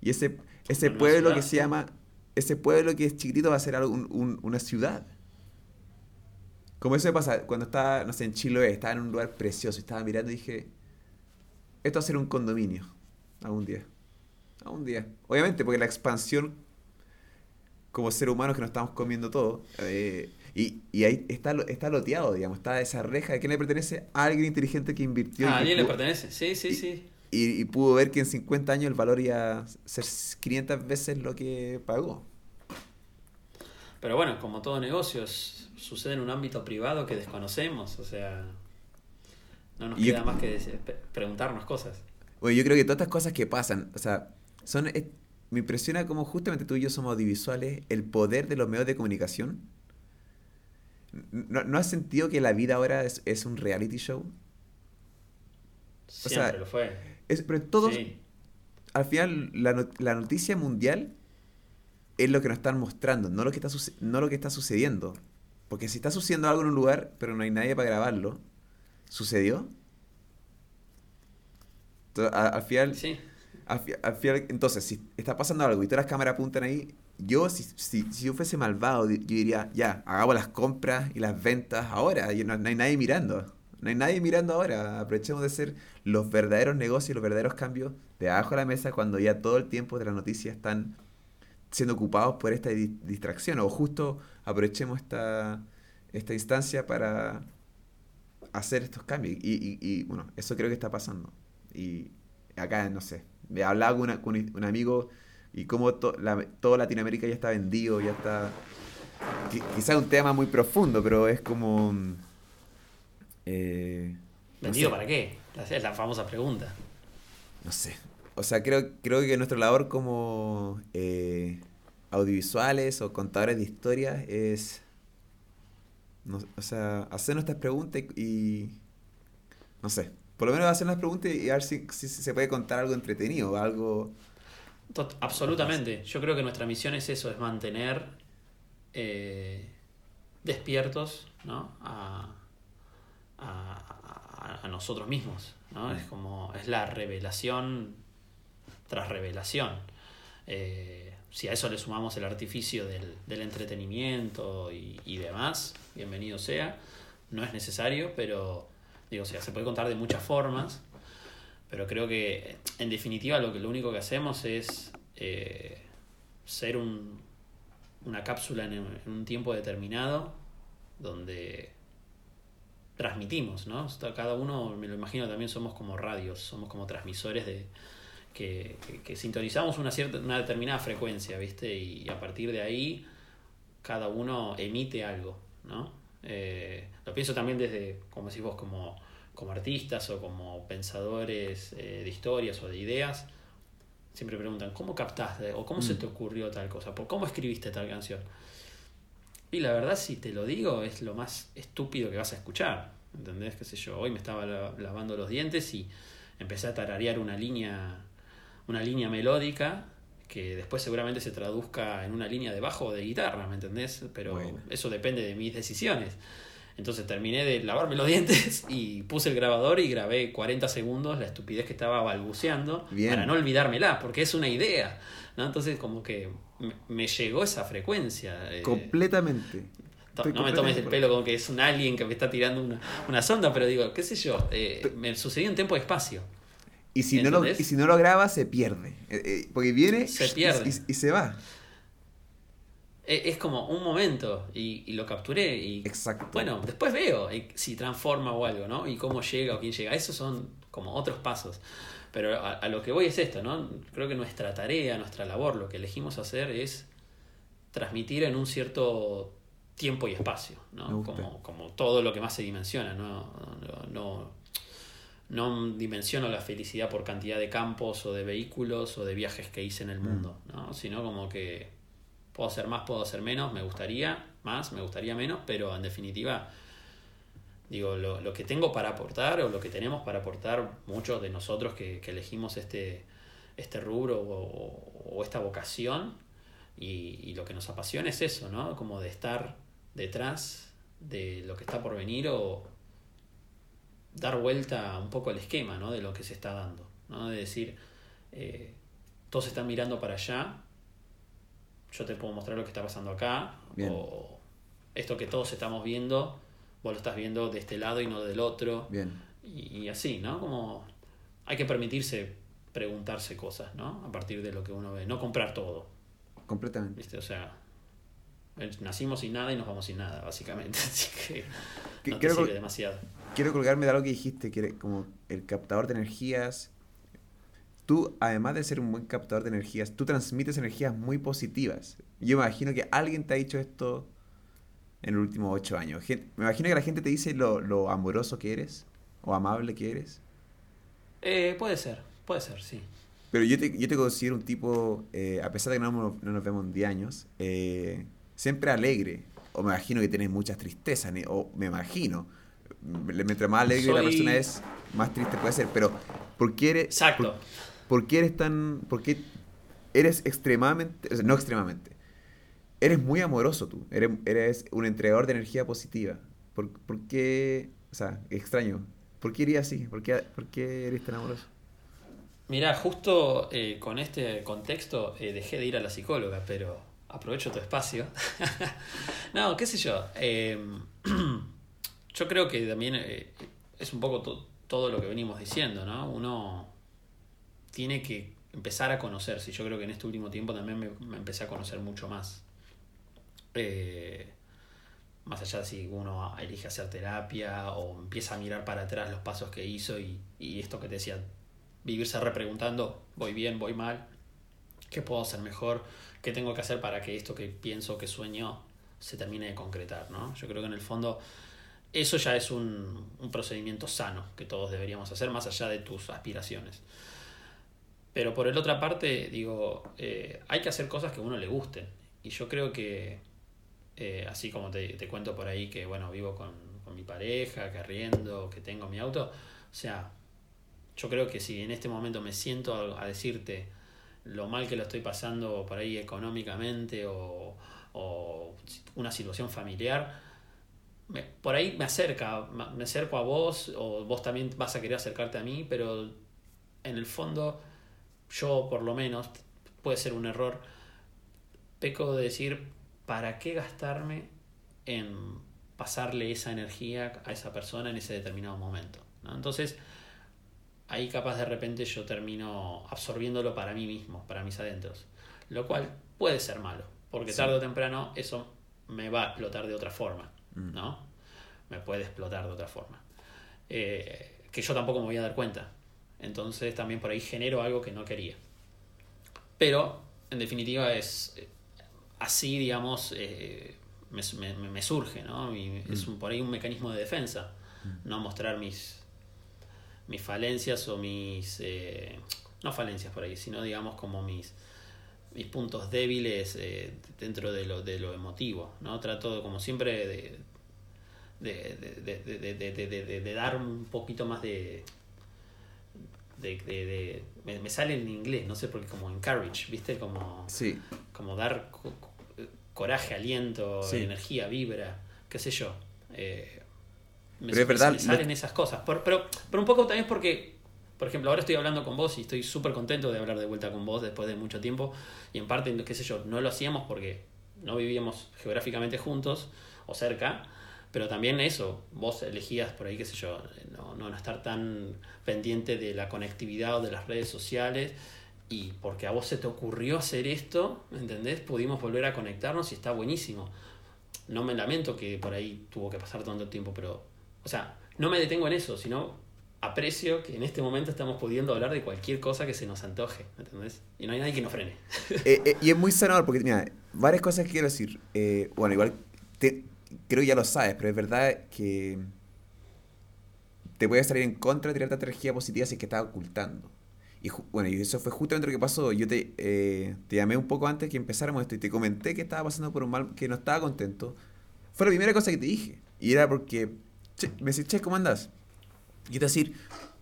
Y ese ese Una pueblo ciudad, que se sí. llama ese pueblo que es chiquitito va a ser algo- un- un- una ciudad. Como eso me pasa cuando estaba, no sé, en Chiloé, estaba en un lugar precioso, estaba mirando y dije, esto va a ser un condominio algún día. Algún día. Obviamente, porque la expansión como ser humanos que nos estamos comiendo todo. eh, y, y ahí está, lo- está loteado, digamos, está esa reja. ¿A quién le pertenece? A alguien inteligente que invirtió. Ah, ¿a que alguien le pertenece? Sí, sí, sí. y, y pudo ver que en 50 años el valor iba a ser 500 veces lo que pagó. Pero bueno, como todo negocio, sucede en un ámbito privado que desconocemos, o sea, no nos Y yo- queda más que preguntarnos cosas. Bueno, yo creo que todas estas cosas que pasan, o sea, son... es- me impresiona como justamente tú y yo somos audiovisuales, el poder de los medios de comunicación. ¿No, no has sentido que la vida ahora es, es un reality show? Siempre sea, lo fue. Es, pero todos, Sí. al final, la, not- la noticia mundial es lo que nos están mostrando, no lo que está, no lo que está sucediendo. Porque si está sucediendo algo en un lugar, pero no hay nadie para grabarlo, ¿sucedió? Entonces, al final, Sí. al, fi- al final, entonces, si está pasando algo y todas las cámaras apuntan ahí, yo, si, si, si yo fuese malvado, yo diría, ya, hagamos las compras y las ventas ahora, y no, no hay nadie mirando. No hay nadie mirando ahora. Aprovechemos de hacer los verdaderos negocios, los verdaderos cambios de abajo de la mesa cuando ya todo el tiempo de las noticias están siendo ocupados por esta di- distracción. O justo aprovechemos esta, esta instancia para hacer estos cambios. Y, y- y, bueno, eso creo que está pasando. Y acá, no sé, me hablaba con, una- con un amigo y cómo to- la- todo Latinoamérica ya está vendido, ya está... qui- Quizás un tema muy profundo, pero es como... mm, eh, no ¿Vendido sé. para qué? Es la famosa pregunta. No sé. O sea, creo, creo que nuestra labor como eh, audiovisuales o contadores de historias es, no- o sea, hacer nuestras preguntas y, y- no sé, por lo menos hacer las preguntas y a ver si, si se puede contar algo entretenido, algo... Tot- absolutamente. Yo creo que nuestra misión es eso, es mantener eh, despiertos ¿no? a, a- a- a nosotros mismos. ¿no? Es como, es la revelación tras revelación. Eh, si a eso le sumamos el artificio del, del entretenimiento y, y demás, bienvenido sea. No es necesario, pero digo, o sea, se puede contar de muchas formas. Pero creo que en definitiva lo que lo único que hacemos es eh, ser un, una cápsula en, en un tiempo determinado donde transmitimos, ¿no? Cada uno, me lo imagino también somos como radios, somos como transmisores de que, que, sintonizamos una, cierta, una determinada frecuencia, ¿viste? Y a partir de ahí cada uno emite algo, ¿no? Eh, lo pienso también desde, como decís vos, como, como artistas o como pensadores eh, de historias o de ideas. Siempre preguntan, ¿cómo captaste? ¿O cómo se mm. te ocurrió tal cosa? ¿Por cómo escribiste tal canción? Y la verdad, si te lo digo, es lo más estúpido que vas a escuchar. ¿Entendés? ¿Qué sé yo? Hoy me estaba lavando los dientes y empecé a tararear una línea, una línea melódica que después seguramente se traduzca en una línea de bajo o de guitarra, ¿me entendés? Pero eso depende de mis decisiones. Entonces terminé de lavarme los dientes y puse el grabador y grabé 40 segundos la estupidez que estaba balbuceando para no olvidármela, porque es una idea. ¿no? Entonces como que me, llegó esa frecuencia. Eh. Completamente. no me tomes el pelo como que es un alien que me está tirando una, una sonda, pero digo, qué sé yo, eh, me sucedió en tiempo y espacio. Y si, no lo, y si no lo graba, se pierde. Eh, eh, porque viene se pierde. Y, se va. E, es como un momento y, lo capturé. Y, Exacto. Bueno, después veo si transforma o algo, ¿no? Y cómo llega o quién llega. Esos son como otros pasos. Pero a, lo que voy es esto, ¿no? Creo que nuestra tarea, nuestra labor, lo que elegimos hacer es transmitir en un cierto tiempo y espacio, ¿no? Como, como todo lo que más se dimensiona, ¿no? no, no no dimensiono la felicidad por cantidad de campos o de vehículos o de viajes que hice en el mm. mundo, ¿no? sino como que puedo hacer más, puedo hacer menos, me gustaría más, me gustaría menos, pero en definitiva, digo, lo, que tengo para aportar o lo que tenemos para aportar muchos de nosotros que, elegimos este, este rubro o, esta vocación y, y, lo que nos apasiona es eso, ¿no? Como de estar detrás de lo que está por venir o, dar vuelta un poco al esquema ¿no? de lo que se está dando. ¿no? De decir, eh, todos están mirando para allá, yo te puedo mostrar lo que está pasando acá, o esto que todos estamos viendo, vos lo estás viendo de este lado y no del otro. Bien. Y, así, ¿no? Como hay que permitirse preguntarse cosas, ¿no? A partir de lo que uno ve, no comprar todo. Completamente. ¿Viste? O sea, nacimos sin nada y nos vamos sin nada, básicamente. Así que no te sirve demasiado quiero colgarme de algo que dijiste, que como el captador de energías. Tú, además de ser un buen captador de energías, tú transmites energías muy positivas. Yo me imagino que alguien te ha dicho esto en los últimos ocho años. Me imagino que la gente te dice lo, amoroso que eres o amable que eres. Eh, puede ser, puede ser, sí. Pero yo te, yo te considero un tipo, eh, a pesar de que no, no, nos vemos en 10 años, eh, siempre alegre. O me imagino que tienes muchas tristezas, o me imagino mientras más alegre la persona es, más triste puede ser. Pero, ¿por qué eres, Exacto. Por, qué eres tan. ¿Por qué eres extremadamente. no extremadamente. Eres muy amoroso tú. Eres, eres un entregador de energía positiva. ¿Por, por qué.? O sea, extraño. ¿Por qué irías así? ¿Por qué, ¿Por qué eres tan amoroso? Mira, justo eh, con este contexto eh, dejé de ir a la psicóloga, pero aprovecho tu espacio. no, qué sé yo. Eh, yo creo que también eh, es un poco todo lo que venimos diciendo, ¿no? Uno tiene que empezar a conocerse. Yo creo que en este último tiempo también me, empecé a conocer mucho más. Eh, más allá de si uno elige hacer terapia o empieza a mirar para atrás los pasos que hizo y, y esto que te decía, vivirse repreguntando, voy bien, voy mal, qué puedo hacer mejor, qué tengo que hacer para que esto que pienso, que sueño, se termine de concretar, ¿no? Yo creo que en el fondo eso ya es un, procedimiento sano que todos deberíamos hacer más allá de tus aspiraciones. Pero por el otra parte, digo, eh, hay que hacer cosas que a uno le gusten. Y yo creo que, eh, así como te, cuento por ahí que, bueno, vivo con, con, mi pareja, que arriendo, que tengo mi auto, o sea, yo creo que si en este momento me siento a, decirte lo mal que lo estoy pasando por ahí económicamente o, o una situación familiar, por ahí me acerca, me acerco a vos o vos también vas a querer acercarte a mí, pero en el fondo yo por lo menos, puede ser un error, peco de decir, ¿para qué gastarme en pasarle esa energía a esa persona en ese determinado momento? Entonces, ahí capaz de repente yo termino absorbiéndolo para mí mismo, para mis adentros, lo cual puede ser malo, porque tarde o temprano eso me va a explotar de otra forma. Mm. ¿no? Me puede explotar de otra forma. Eh, que yo tampoco me voy a dar cuenta. Entonces también por ahí genero algo que no quería. Pero, en definitiva, es eh, así, digamos, eh, me, me, me, surge, ¿no? Y es Mm. un, por ahí un mecanismo de defensa, no mostrar mis, mis falencias o mis... eh, no falencias por ahí, sino digamos como mis, mis puntos débiles eh, dentro de lo, de lo emotivo, ¿no? Trato como siempre de, de, de, de, de, de, de- de- de dar un poquito más de... de, de- de- me, me sale en inglés, no sé por qué, como encourage, ¿viste? Como, Sí. como dar co- co- coraje, aliento, Sí. energía, vibra, qué sé yo. Eh, me, Pero es verdad, me salen esas cosas. Por- pero, pero un poco también es porque, por ejemplo, ahora estoy hablando con vos y estoy súper contento de hablar de vuelta con vos después de mucho tiempo. Y en parte, qué sé yo, no lo hacíamos porque no vivíamos geográficamente juntos o cerca. Pero también eso, vos elegías por ahí, qué sé yo, no, no, no estar tan pendiente de la conectividad o de las redes sociales. Y porque a vos se te ocurrió hacer esto, ¿entendés? Pudimos volver a conectarnos y está buenísimo. No me lamento que por ahí tuvo que pasar tanto tiempo, pero, o sea, no me detengo en eso, sino aprecio que en este momento estamos pudiendo hablar de cualquier cosa que se nos antoje, ¿entendés? Y no hay nadie que nos frene. Eh, eh, y es muy sanador porque, mira, varias cosas que quiero decir. Eh, bueno, igual creo que ya lo sabes, pero es verdad que te puede salir en contra de tirar tanta energía positiva si es que estás ocultando. Y bueno, y eso fue justamente lo que pasó. Yo te, te llamé un poco antes que empezáramos esto y te comenté que estaba pasando por un mal, que no estaba contento. Fue la primera cosa que te dije. Y era porque, che, me decís, che, ¿cómo andas? Y te decir,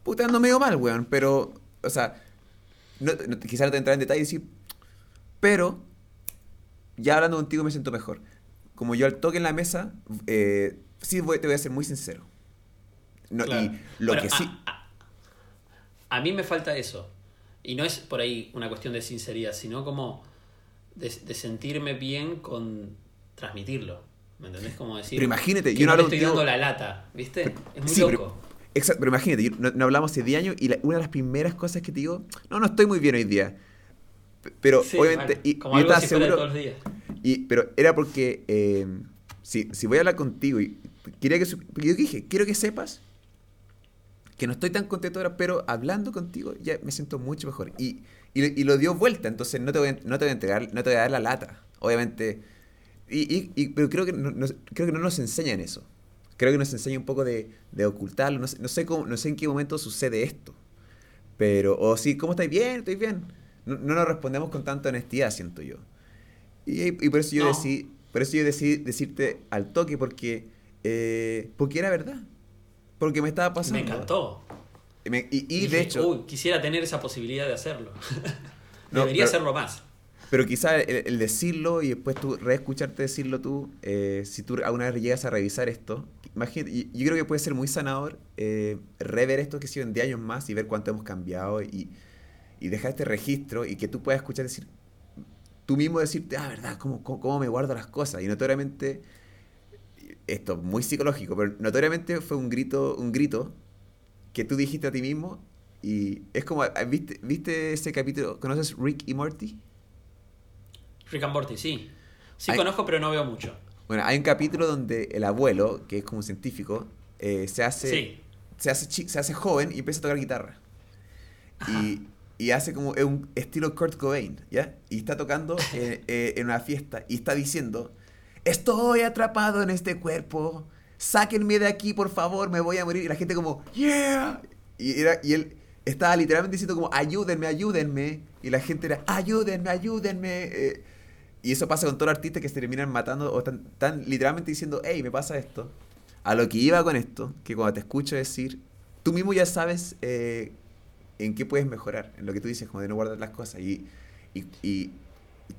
puta, ando medio mal, weón, pero, o sea, no, no, quizás no te entrar en detalle y decir, pero, ya hablando contigo me siento mejor. Como yo al toque en la mesa, eh, sí voy- te voy a ser muy sincero. No, Claro. Y lo Pero que sí... A, a- a mí me falta eso. Y no es por ahí una cuestión de sinceridad, sino como de, de sentirme bien con transmitirlo. ¿Me entendés? Como decir. Pero imagínate, yo no hablo estoy contigo- dando la lata, ¿viste? Es muy Sí, loco. pero- Exacto, pero imagínate, yo- no, no hablamos hace 10 años y la- una de las primeras cosas que te digo, no, no estoy muy bien hoy día. Pero Sí, obviamente, como y algo estaba fuera de seguro, todos los días. y, pero era porque eh, si, si voy a hablar contigo y quería que, yo dije, quiero que sepas que no estoy tan contento ahora, pero hablando contigo ya me siento mucho mejor. Y, y, y lo dio vuelta, entonces no te voy a, no te voy a entregar, no te voy a dar la lata. Obviamente, y, y- y- pero creo que no, no- creo que no nos enseñan eso. Creo que nos enseña un poco de, de ocultarlo. No sé, no, sé cómo, no sé en qué momento sucede esto. Pero, o sí, ¿cómo estáis? Bien, estoy bien. No, no nos respondemos con tanta honestidad, siento yo. Y, y por eso yo No. decidí, por eso yo decidí decirte al toque, porque, eh, porque era verdad. Porque me estaba pasando. Me encantó. Y, me- y- de hecho, Uy, quisiera tener esa posibilidad de hacerlo. Debería pero- hacerlo más. Pero quizá el, decirlo y después tú reescucharte decirlo tú, eh, si tú alguna vez llegas a revisar esto, imagínate, yo creo que puede ser muy sanador eh, rever esto que sido en 10 años más y ver cuánto hemos cambiado y, y dejar este registro y que tú puedas escuchar decir, tú mismo decirte, ah, ¿verdad? ¿Cómo, cómo, cómo me guardo las cosas? Y notoriamente, esto muy psicológico, pero notoriamente fue un grito, un grito que tú dijiste a ti mismo y es como, ¿viste, ¿viste ese capítulo? ¿Conoces Rick y Morty? Rick and Morty, sí. Sí Hay- conozco, pero no veo mucho. Bueno, hay un capítulo donde el abuelo, que es como un científico, eh, se hace Sí. se hace se hace joven y empieza a tocar guitarra. Y, y hace como es un estilo Kurt Cobain, ¿ya? Y está tocando eh, eh, en una fiesta y está diciendo, estoy atrapado en este cuerpo, sáquenme de aquí, por favor, me voy a morir. Y la gente como, yeah. Y, era- y él estaba literalmente diciendo como, ayúdenme, ayúdenme. Y la gente era, ayúdenme, ayúdenme. eh. Y eso pasa con todos los artistas que se terminan matando o están, literalmente diciendo, hey, me pasa esto. A lo que iba con esto, que cuando te escucho decir, tú mismo ya sabes eh, en qué puedes mejorar, en lo que tú dices, como de no guardar las cosas. Y, y, y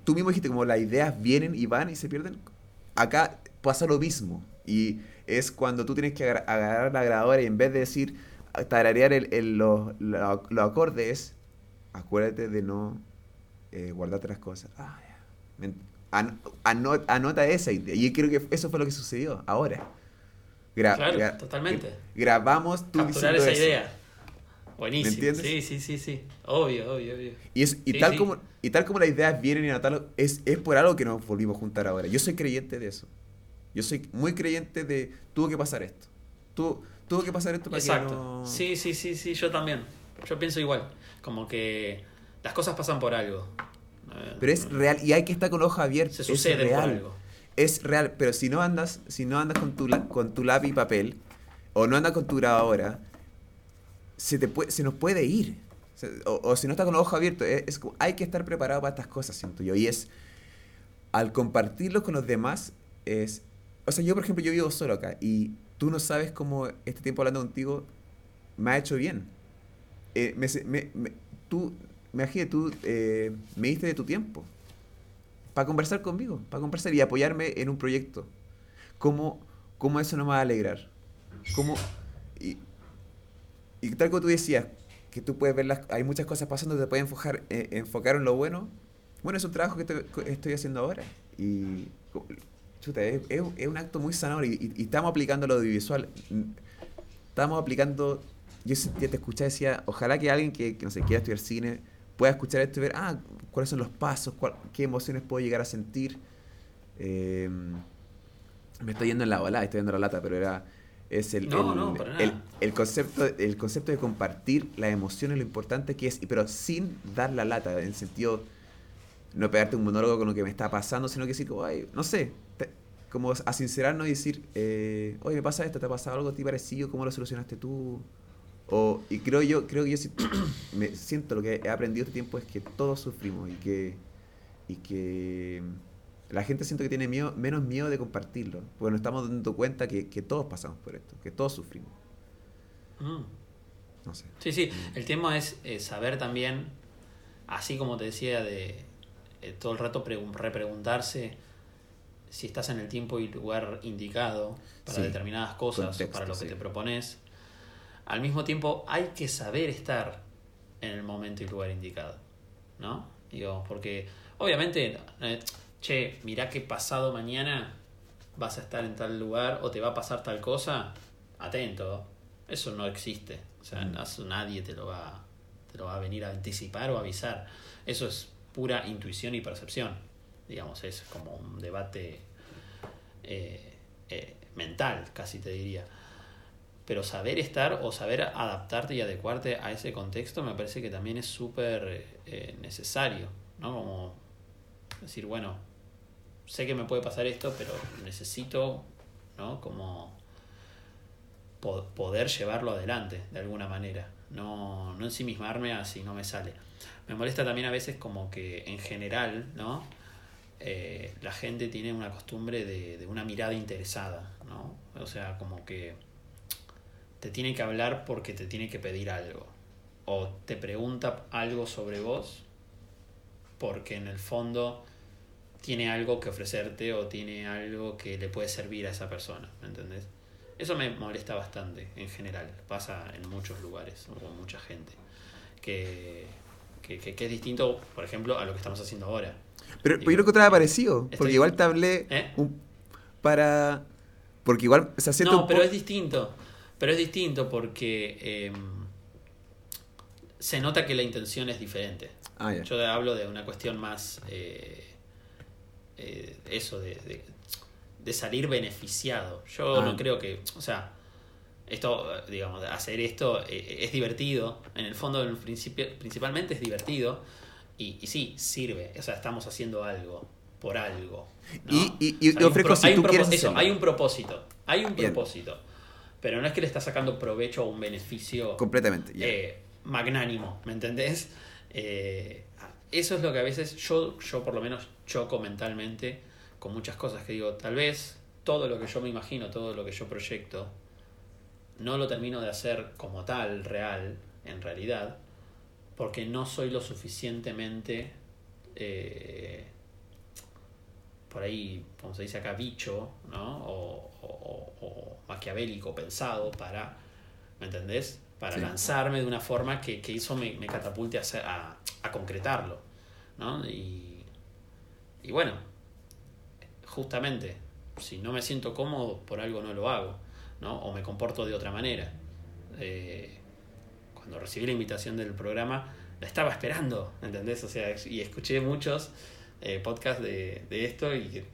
tú mismo dijiste, como las ideas vienen y van y se pierden. Acá pasa lo mismo. Y es cuando tú tienes que agar- agarrar la grabadora y en vez de decir, tararear el, el- los los- los acordes, acuérdate de no eh, guardarte las cosas. Ah, anota esa idea. Y creo que eso fue lo que sucedió ahora. Gra- Claro, gra- totalmente. gra- grabamos Capturar esa eso. idea. Buenísimo. ¿Me entiendes? Sí, sí, sí, sí. Obvio, obvio, obvio. Y, es, y, Sí, tal sí. Como, y tal como las ideas vienen y anotarlo, es, es por algo que nos volvimos a juntar ahora. Yo soy creyente de eso. Yo soy muy creyente de tuvo que pasar esto. Tu- tuvo que pasar esto para que Exacto. no... Sí, sí, sí, sí, yo también. yo pienso igual. Como que las cosas pasan por algo. Eh, Pero es real y hay que estar con los ojos abiertos. Se es por real. algo. Es real, pero si no andas, si no andas con tu, con tu lápiz y papel, o no andas con tu grabadora, se, te puede, se nos puede ir. O, o si no estás con los ojos abiertos, es, hay que estar preparado para estas cosas, siento yo. Y es, al compartirlo con los demás, es... O sea, yo, por ejemplo, yo vivo solo acá y tú no sabes cómo este tiempo hablando contigo me ha hecho bien. Eh, me, se- me- me- tú, imagínate, tú eh, me diste de tu tiempo para conversar conmigo, para conversar y apoyarme en un proyecto. ¿Cómo, cómo eso no me va a alegrar? ¿Cómo, y, y tal como tú decías, que tú puedes ver las, hay muchas cosas pasando, te puedes enfocar, eh, enfocar en lo bueno. Bueno, es un trabajo que estoy, haciendo ahora. Y chuta, es, es- un acto muy sanador y, estamos aplicando lo audiovisual. Estamos aplicando, yo te escuché, decía, ojalá que alguien que, que, no sé, quiera estudiar cine pueda escuchar esto y ver, ah, cuáles son los pasos, cuál- qué emociones puedo llegar a sentir. Eh, me estoy yendo en la ola, estoy yendo en la lata, pero era es el, No, el, no, el- el concepto el concepto de compartir las emociones lo importante que es pero sin dar la lata en el sentido no pegarte un monólogo con lo que me está pasando sino que decir como ay no sé te- como a sincerarnos y decir eh, oye me pasa esto te ha pasado algo a ti parecido cómo lo solucionaste tú o y creo yo creo que yo sí- me siento lo que he aprendido este tiempo es que todos sufrimos y que y que la gente siento que tiene miedo, menos miedo de compartirlo, porque nos estamos dando cuenta que, que todos pasamos por esto, que todos sufrimos. Mm. No sé. Sí, sí. El tema es eh, saber también, así como te decía, de eh, todo el rato pregun- repreguntarse si estás en el tiempo y lugar indicado para Sí. determinadas cosas, Contexto, para lo que sí. te propones. Al mismo tiempo, hay que saber estar en el momento y lugar indicado. ¿No? Digo, porque obviamente, eh, che, mirá que pasado mañana vas a estar en tal lugar o te va a pasar tal cosa, atento. Eso no existe. O sea, Mm. eso nadie te lo va te lo va a venir a anticipar o avisar. Eso es pura intuición y percepción. Digamos, es como un debate eh, eh, mental, casi te diría. Pero saber estar o saber adaptarte y adecuarte a ese contexto me parece que también es súper eh, necesario, ¿no? Como decir, bueno, sé que me puede pasar esto, pero necesito, ¿no? Como po- poder llevarlo adelante de alguna manera, no, no ensimismarme a si no me sale. Me molesta también a veces como que en general, ¿no? Eh, la gente tiene una costumbre de, de una mirada interesada, ¿no? O sea, como que te tiene que hablar porque te tiene que pedir algo. O te pregunta algo sobre vos porque en el fondo tiene algo que ofrecerte o tiene algo que le puede servir a esa persona, ¿me entendés? Eso me molesta bastante en general, pasa en muchos lugares o con mucha gente, que, que, que- que es distinto, por ejemplo, a lo que estamos haciendo ahora. Pero, Digo, yo lo encontraba parecido, estoy- porque igual te hablé ¿Eh? un- para... Porque igual se siente No, pero es distinto. Pero es distinto porque eh, se nota que la intención es diferente. Ah, ya. Yo hablo de una cuestión más. eh, eh, eso, de, de, de salir beneficiado. Yo Ah. no creo que. O sea, esto, digamos, hacer esto eh, es divertido. En el fondo, en el principio, principalmente es divertido. Y, y sí, sirve. O sea, estamos haciendo algo por algo. ¿no? Y- y- y O sea, hay un ofrezco si tú quieres eso, hacerlo. hay un propósito. Hay un Bien. propósito. Pero no es que le estás sacando provecho o un beneficio Completamente, eh, magnánimo, ¿me entendés? Eh, eso es lo que a veces yo, yo por lo menos choco mentalmente con muchas cosas que digo, tal vez todo lo que yo me imagino, todo lo que yo proyecto, no lo termino de hacer como tal, real, en realidad, porque no soy lo suficientemente, eh, por ahí, como se dice acá, bicho, ¿no? O, o- o- maquiavélico, pensado para, ¿me entendés? Para Sí. lanzarme de una forma que, que eso me, me catapulte a, hacer- a, a concretarlo, ¿no? Y, y bueno, justamente, si no me siento cómodo, por algo no lo hago, ¿no? O me comporto de otra manera. Eh, cuando recibí la invitación del programa, la estaba esperando, ¿entendés? O sea, y escuché muchos eh, podcasts de, de esto y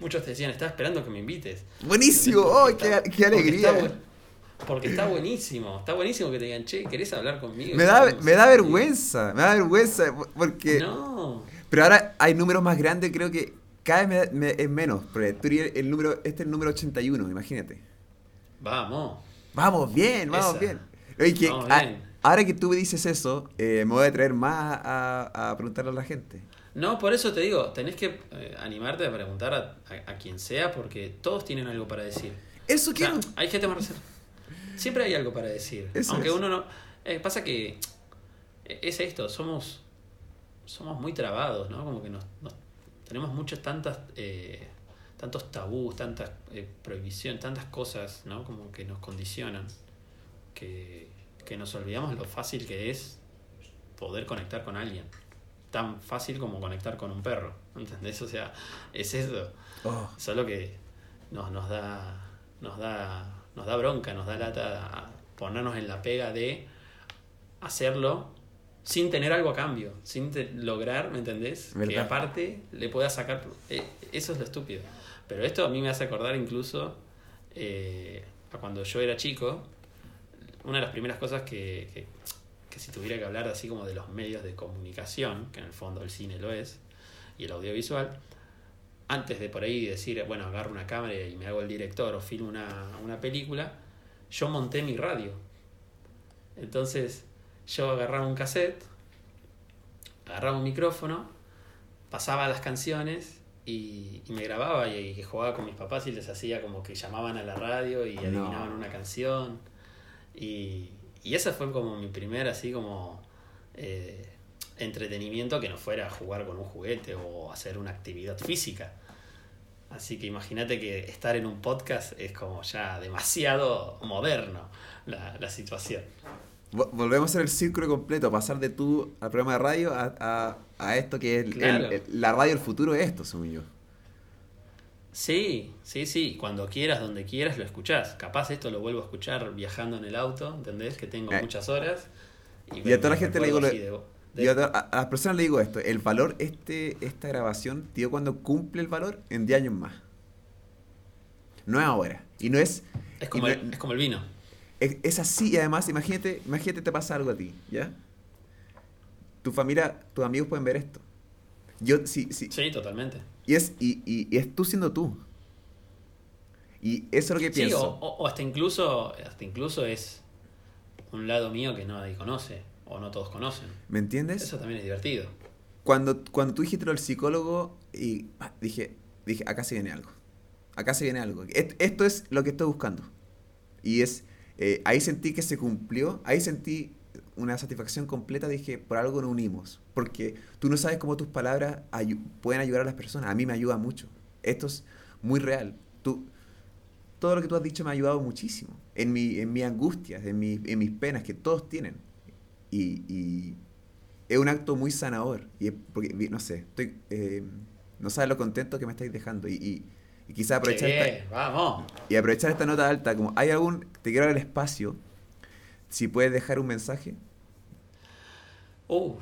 muchos te decían, estaba esperando que me invites. Buenísimo, ¡oh, qué, está- qué alegría! está bu- Porque está buenísimo, está buenísimo que te digan, che, ¿querés hablar conmigo? Me da, me da vergüenza, me da vergüenza porque... No. Pero ahora hay números más grandes, creo que cada vez me, es menos. Porque el número, este es el número 81, imagínate. Vamos. Vamos bien, vamos bien. Oye, ahora que tú me dices eso, eh, me voy a traer más a, a, preguntarle a la gente. No, por eso te digo, tenés que eh, animarte a preguntar a, a, quien sea porque todos tienen algo para decir. Eso que... hay gente más Siempre hay algo para decir. Aunque uno no... Eh, pasa que es esto, somos somos muy trabados, ¿no? Como que nos, tenemos muchas tantas eh, tantos tabús, tantas eh, prohibiciones, tantas cosas, ¿no? Como que nos condicionan, que, que nos olvidamos lo fácil que es poder conectar con alguien. Tan fácil como conectar con un perro, ¿entendés? O sea, es eso. Oh. Solo que nos, nos da nos da nos da bronca, nos da lata ponernos en la pega de hacerlo sin tener algo a cambio, sin lograr, ¿me entendés? Que aparte le pueda sacar... Eh, eso es lo estúpido. Pero esto a mí me hace acordar incluso eh, a cuando yo era chico, una de las primeras cosas que, que, que, si tuviera que hablar así como de los medios de comunicación, que en el fondo el cine lo es, y el audiovisual, antes de por ahí decir, bueno, agarro una cámara y me hago el director o filmo una, una película, yo monté mi radio. Entonces yo agarraba un cassette, agarraba un micrófono, pasaba las canciones y, me grababa y, jugaba con mis papás y les hacía como que llamaban a la radio y adivinaban una canción. Y, y esa fue como mi primer así como eh, entretenimiento que no fuera jugar con un juguete o hacer una actividad física. Así que imagínate que estar en un podcast es como ya demasiado moderno la, la situación. Volvemos a hacer el círculo completo, pasar de tú al programa de radio a, a, esto que es la radio del futuro es esto, según yo. Sí, sí, sí. Cuando quieras, donde quieras, lo escuchás. Capaz esto lo vuelvo a escuchar viajando en el auto, ¿entendés? Que tengo eh. muchas horas. Y, a toda la gente le digo... a, las personas le digo esto. El valor, este, esta grabación, tío, cuando cumple el valor en 10 años más. No es ahora. Y no es... Es como, es como el vino es, así y además, imagínate, imagínate te pasa algo a ti, ¿ya? Tu familia, tus amigos pueden ver esto. Yo, sí, sí. Sí, totalmente. Y es, y, y, es tú siendo tú. Y eso es lo que pienso. Sí, o, hasta incluso, hasta incluso es un lado mío que nadie conoce, o no todos conocen. ¿Me entiendes? Eso también es divertido. Cuando, cuando tú dijiste lo del psicólogo, y ah, dije, dije, acá se viene algo. Acá se viene algo. Esto es lo que estoy buscando. Y es eh, ahí sentí que se cumplió, ahí sentí una satisfacción completa, dije, por algo nos unimos, porque tú no sabes cómo tus palabras pueden ayudar a las personas, a mí me ayuda mucho, esto es muy real, tú, todo lo que tú has dicho me ha ayudado muchísimo, en mi, en mi angustias, en, mi, en mis penas, que todos tienen, y, es un acto muy sanador, y porque, no sé, estoy, eh, no sabes lo contento que me estáis dejando, y y quizá aprovechar esta, vamos. Y aprovechar esta nota alta, como hay algún, te quiero dar el espacio, si puedes dejar un mensaje. Uh,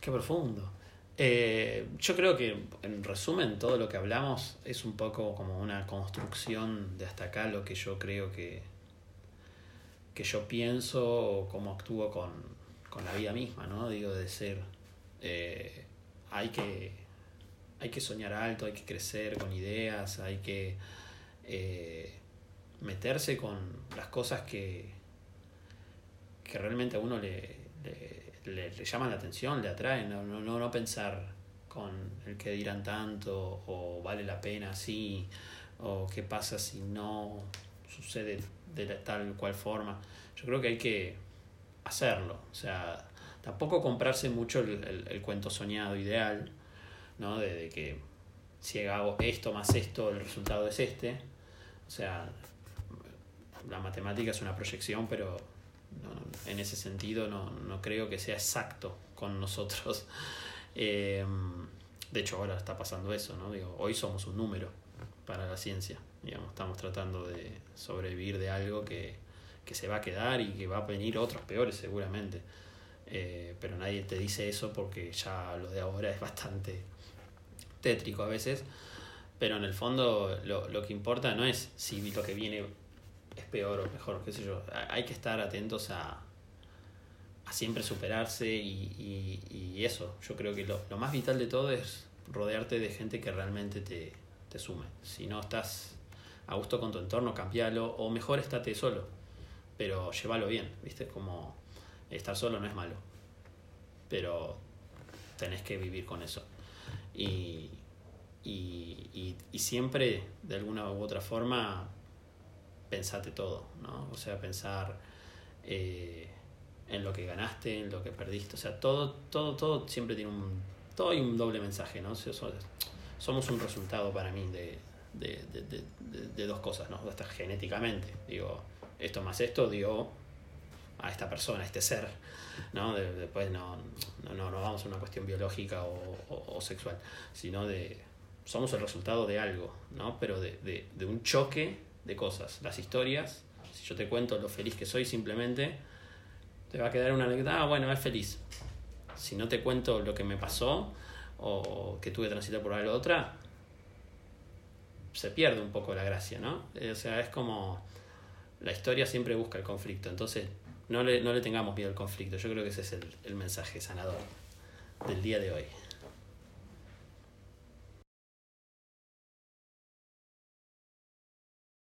qué profundo. Eh, yo creo que, en resumen, todo lo que hablamos es un poco como una construcción de hasta acá lo que yo creo que, que yo pienso o cómo actúo con, con la vida misma, ¿no? Digo, de ser, eh, hay que hay que soñar alto, hay que crecer con ideas, hay que eh, meterse con las cosas que, que realmente a uno le, le, llaman la atención, le atraen, no, no, no pensar con el que dirán tanto o vale la pena así o qué pasa si no sucede de tal cual forma. Yo creo que hay que hacerlo, o sea, tampoco comprarse mucho el, el cuento soñado ideal, ¿no? De, que si hago esto más esto, el resultado es este. O sea, la matemática es una proyección, pero en ese sentido no, creo que sea exacto con nosotros. Em, de hecho, ahora está pasando eso, ¿no? Digo, hoy somos un número para la ciencia. Digamos, estamos tratando de sobrevivir de algo que, que se va a quedar y que va a venir otros peores seguramente. Eh, pero nadie te dice eso porque ya lo de ahora es bastante tétrico a veces, pero en el fondo lo, lo que importa no es si lo que viene peor o mejor, qué sé yo. Hay que estar atentos a, a siempre superarse y, y, eso. Yo creo que lo, lo, más vital de todo es rodearte de gente que realmente te, te sume. Si no estás a gusto con tu entorno, cambialo o mejor estate solo, pero llévalo bien, ¿viste? Como estar solo no es malo, pero tenés que vivir con eso. Y, y, y, siempre, de alguna u otra forma, pensate todo, ¿no? O sea, pensar eh, en lo que ganaste, en lo que perdiste, o sea, todo, todo, todo siempre tiene un, todo hay un doble mensaje, ¿no? somos un resultado para mí de, de, de, de, dos cosas, ¿no? Hasta genéticamente, digo, esto más esto dio a esta persona, a este ser, ¿no? después no, no, no, no, vamos a una cuestión biológica o, o, sexual, sino de, somos el resultado de algo, ¿no? Pero de, de un choque de cosas. Las historias, si yo te cuento lo feliz que soy simplemente, te va a quedar una anécdota, ah, bueno, es feliz. Si no te cuento lo que me pasó o que tuve que transitar por algo otra, se pierde un poco la gracia, ¿no? Eh, o sea, es como la historia siempre busca el conflicto, entonces no le, no le tengamos miedo al conflicto, yo creo que ese es el, el mensaje sanador del día de hoy.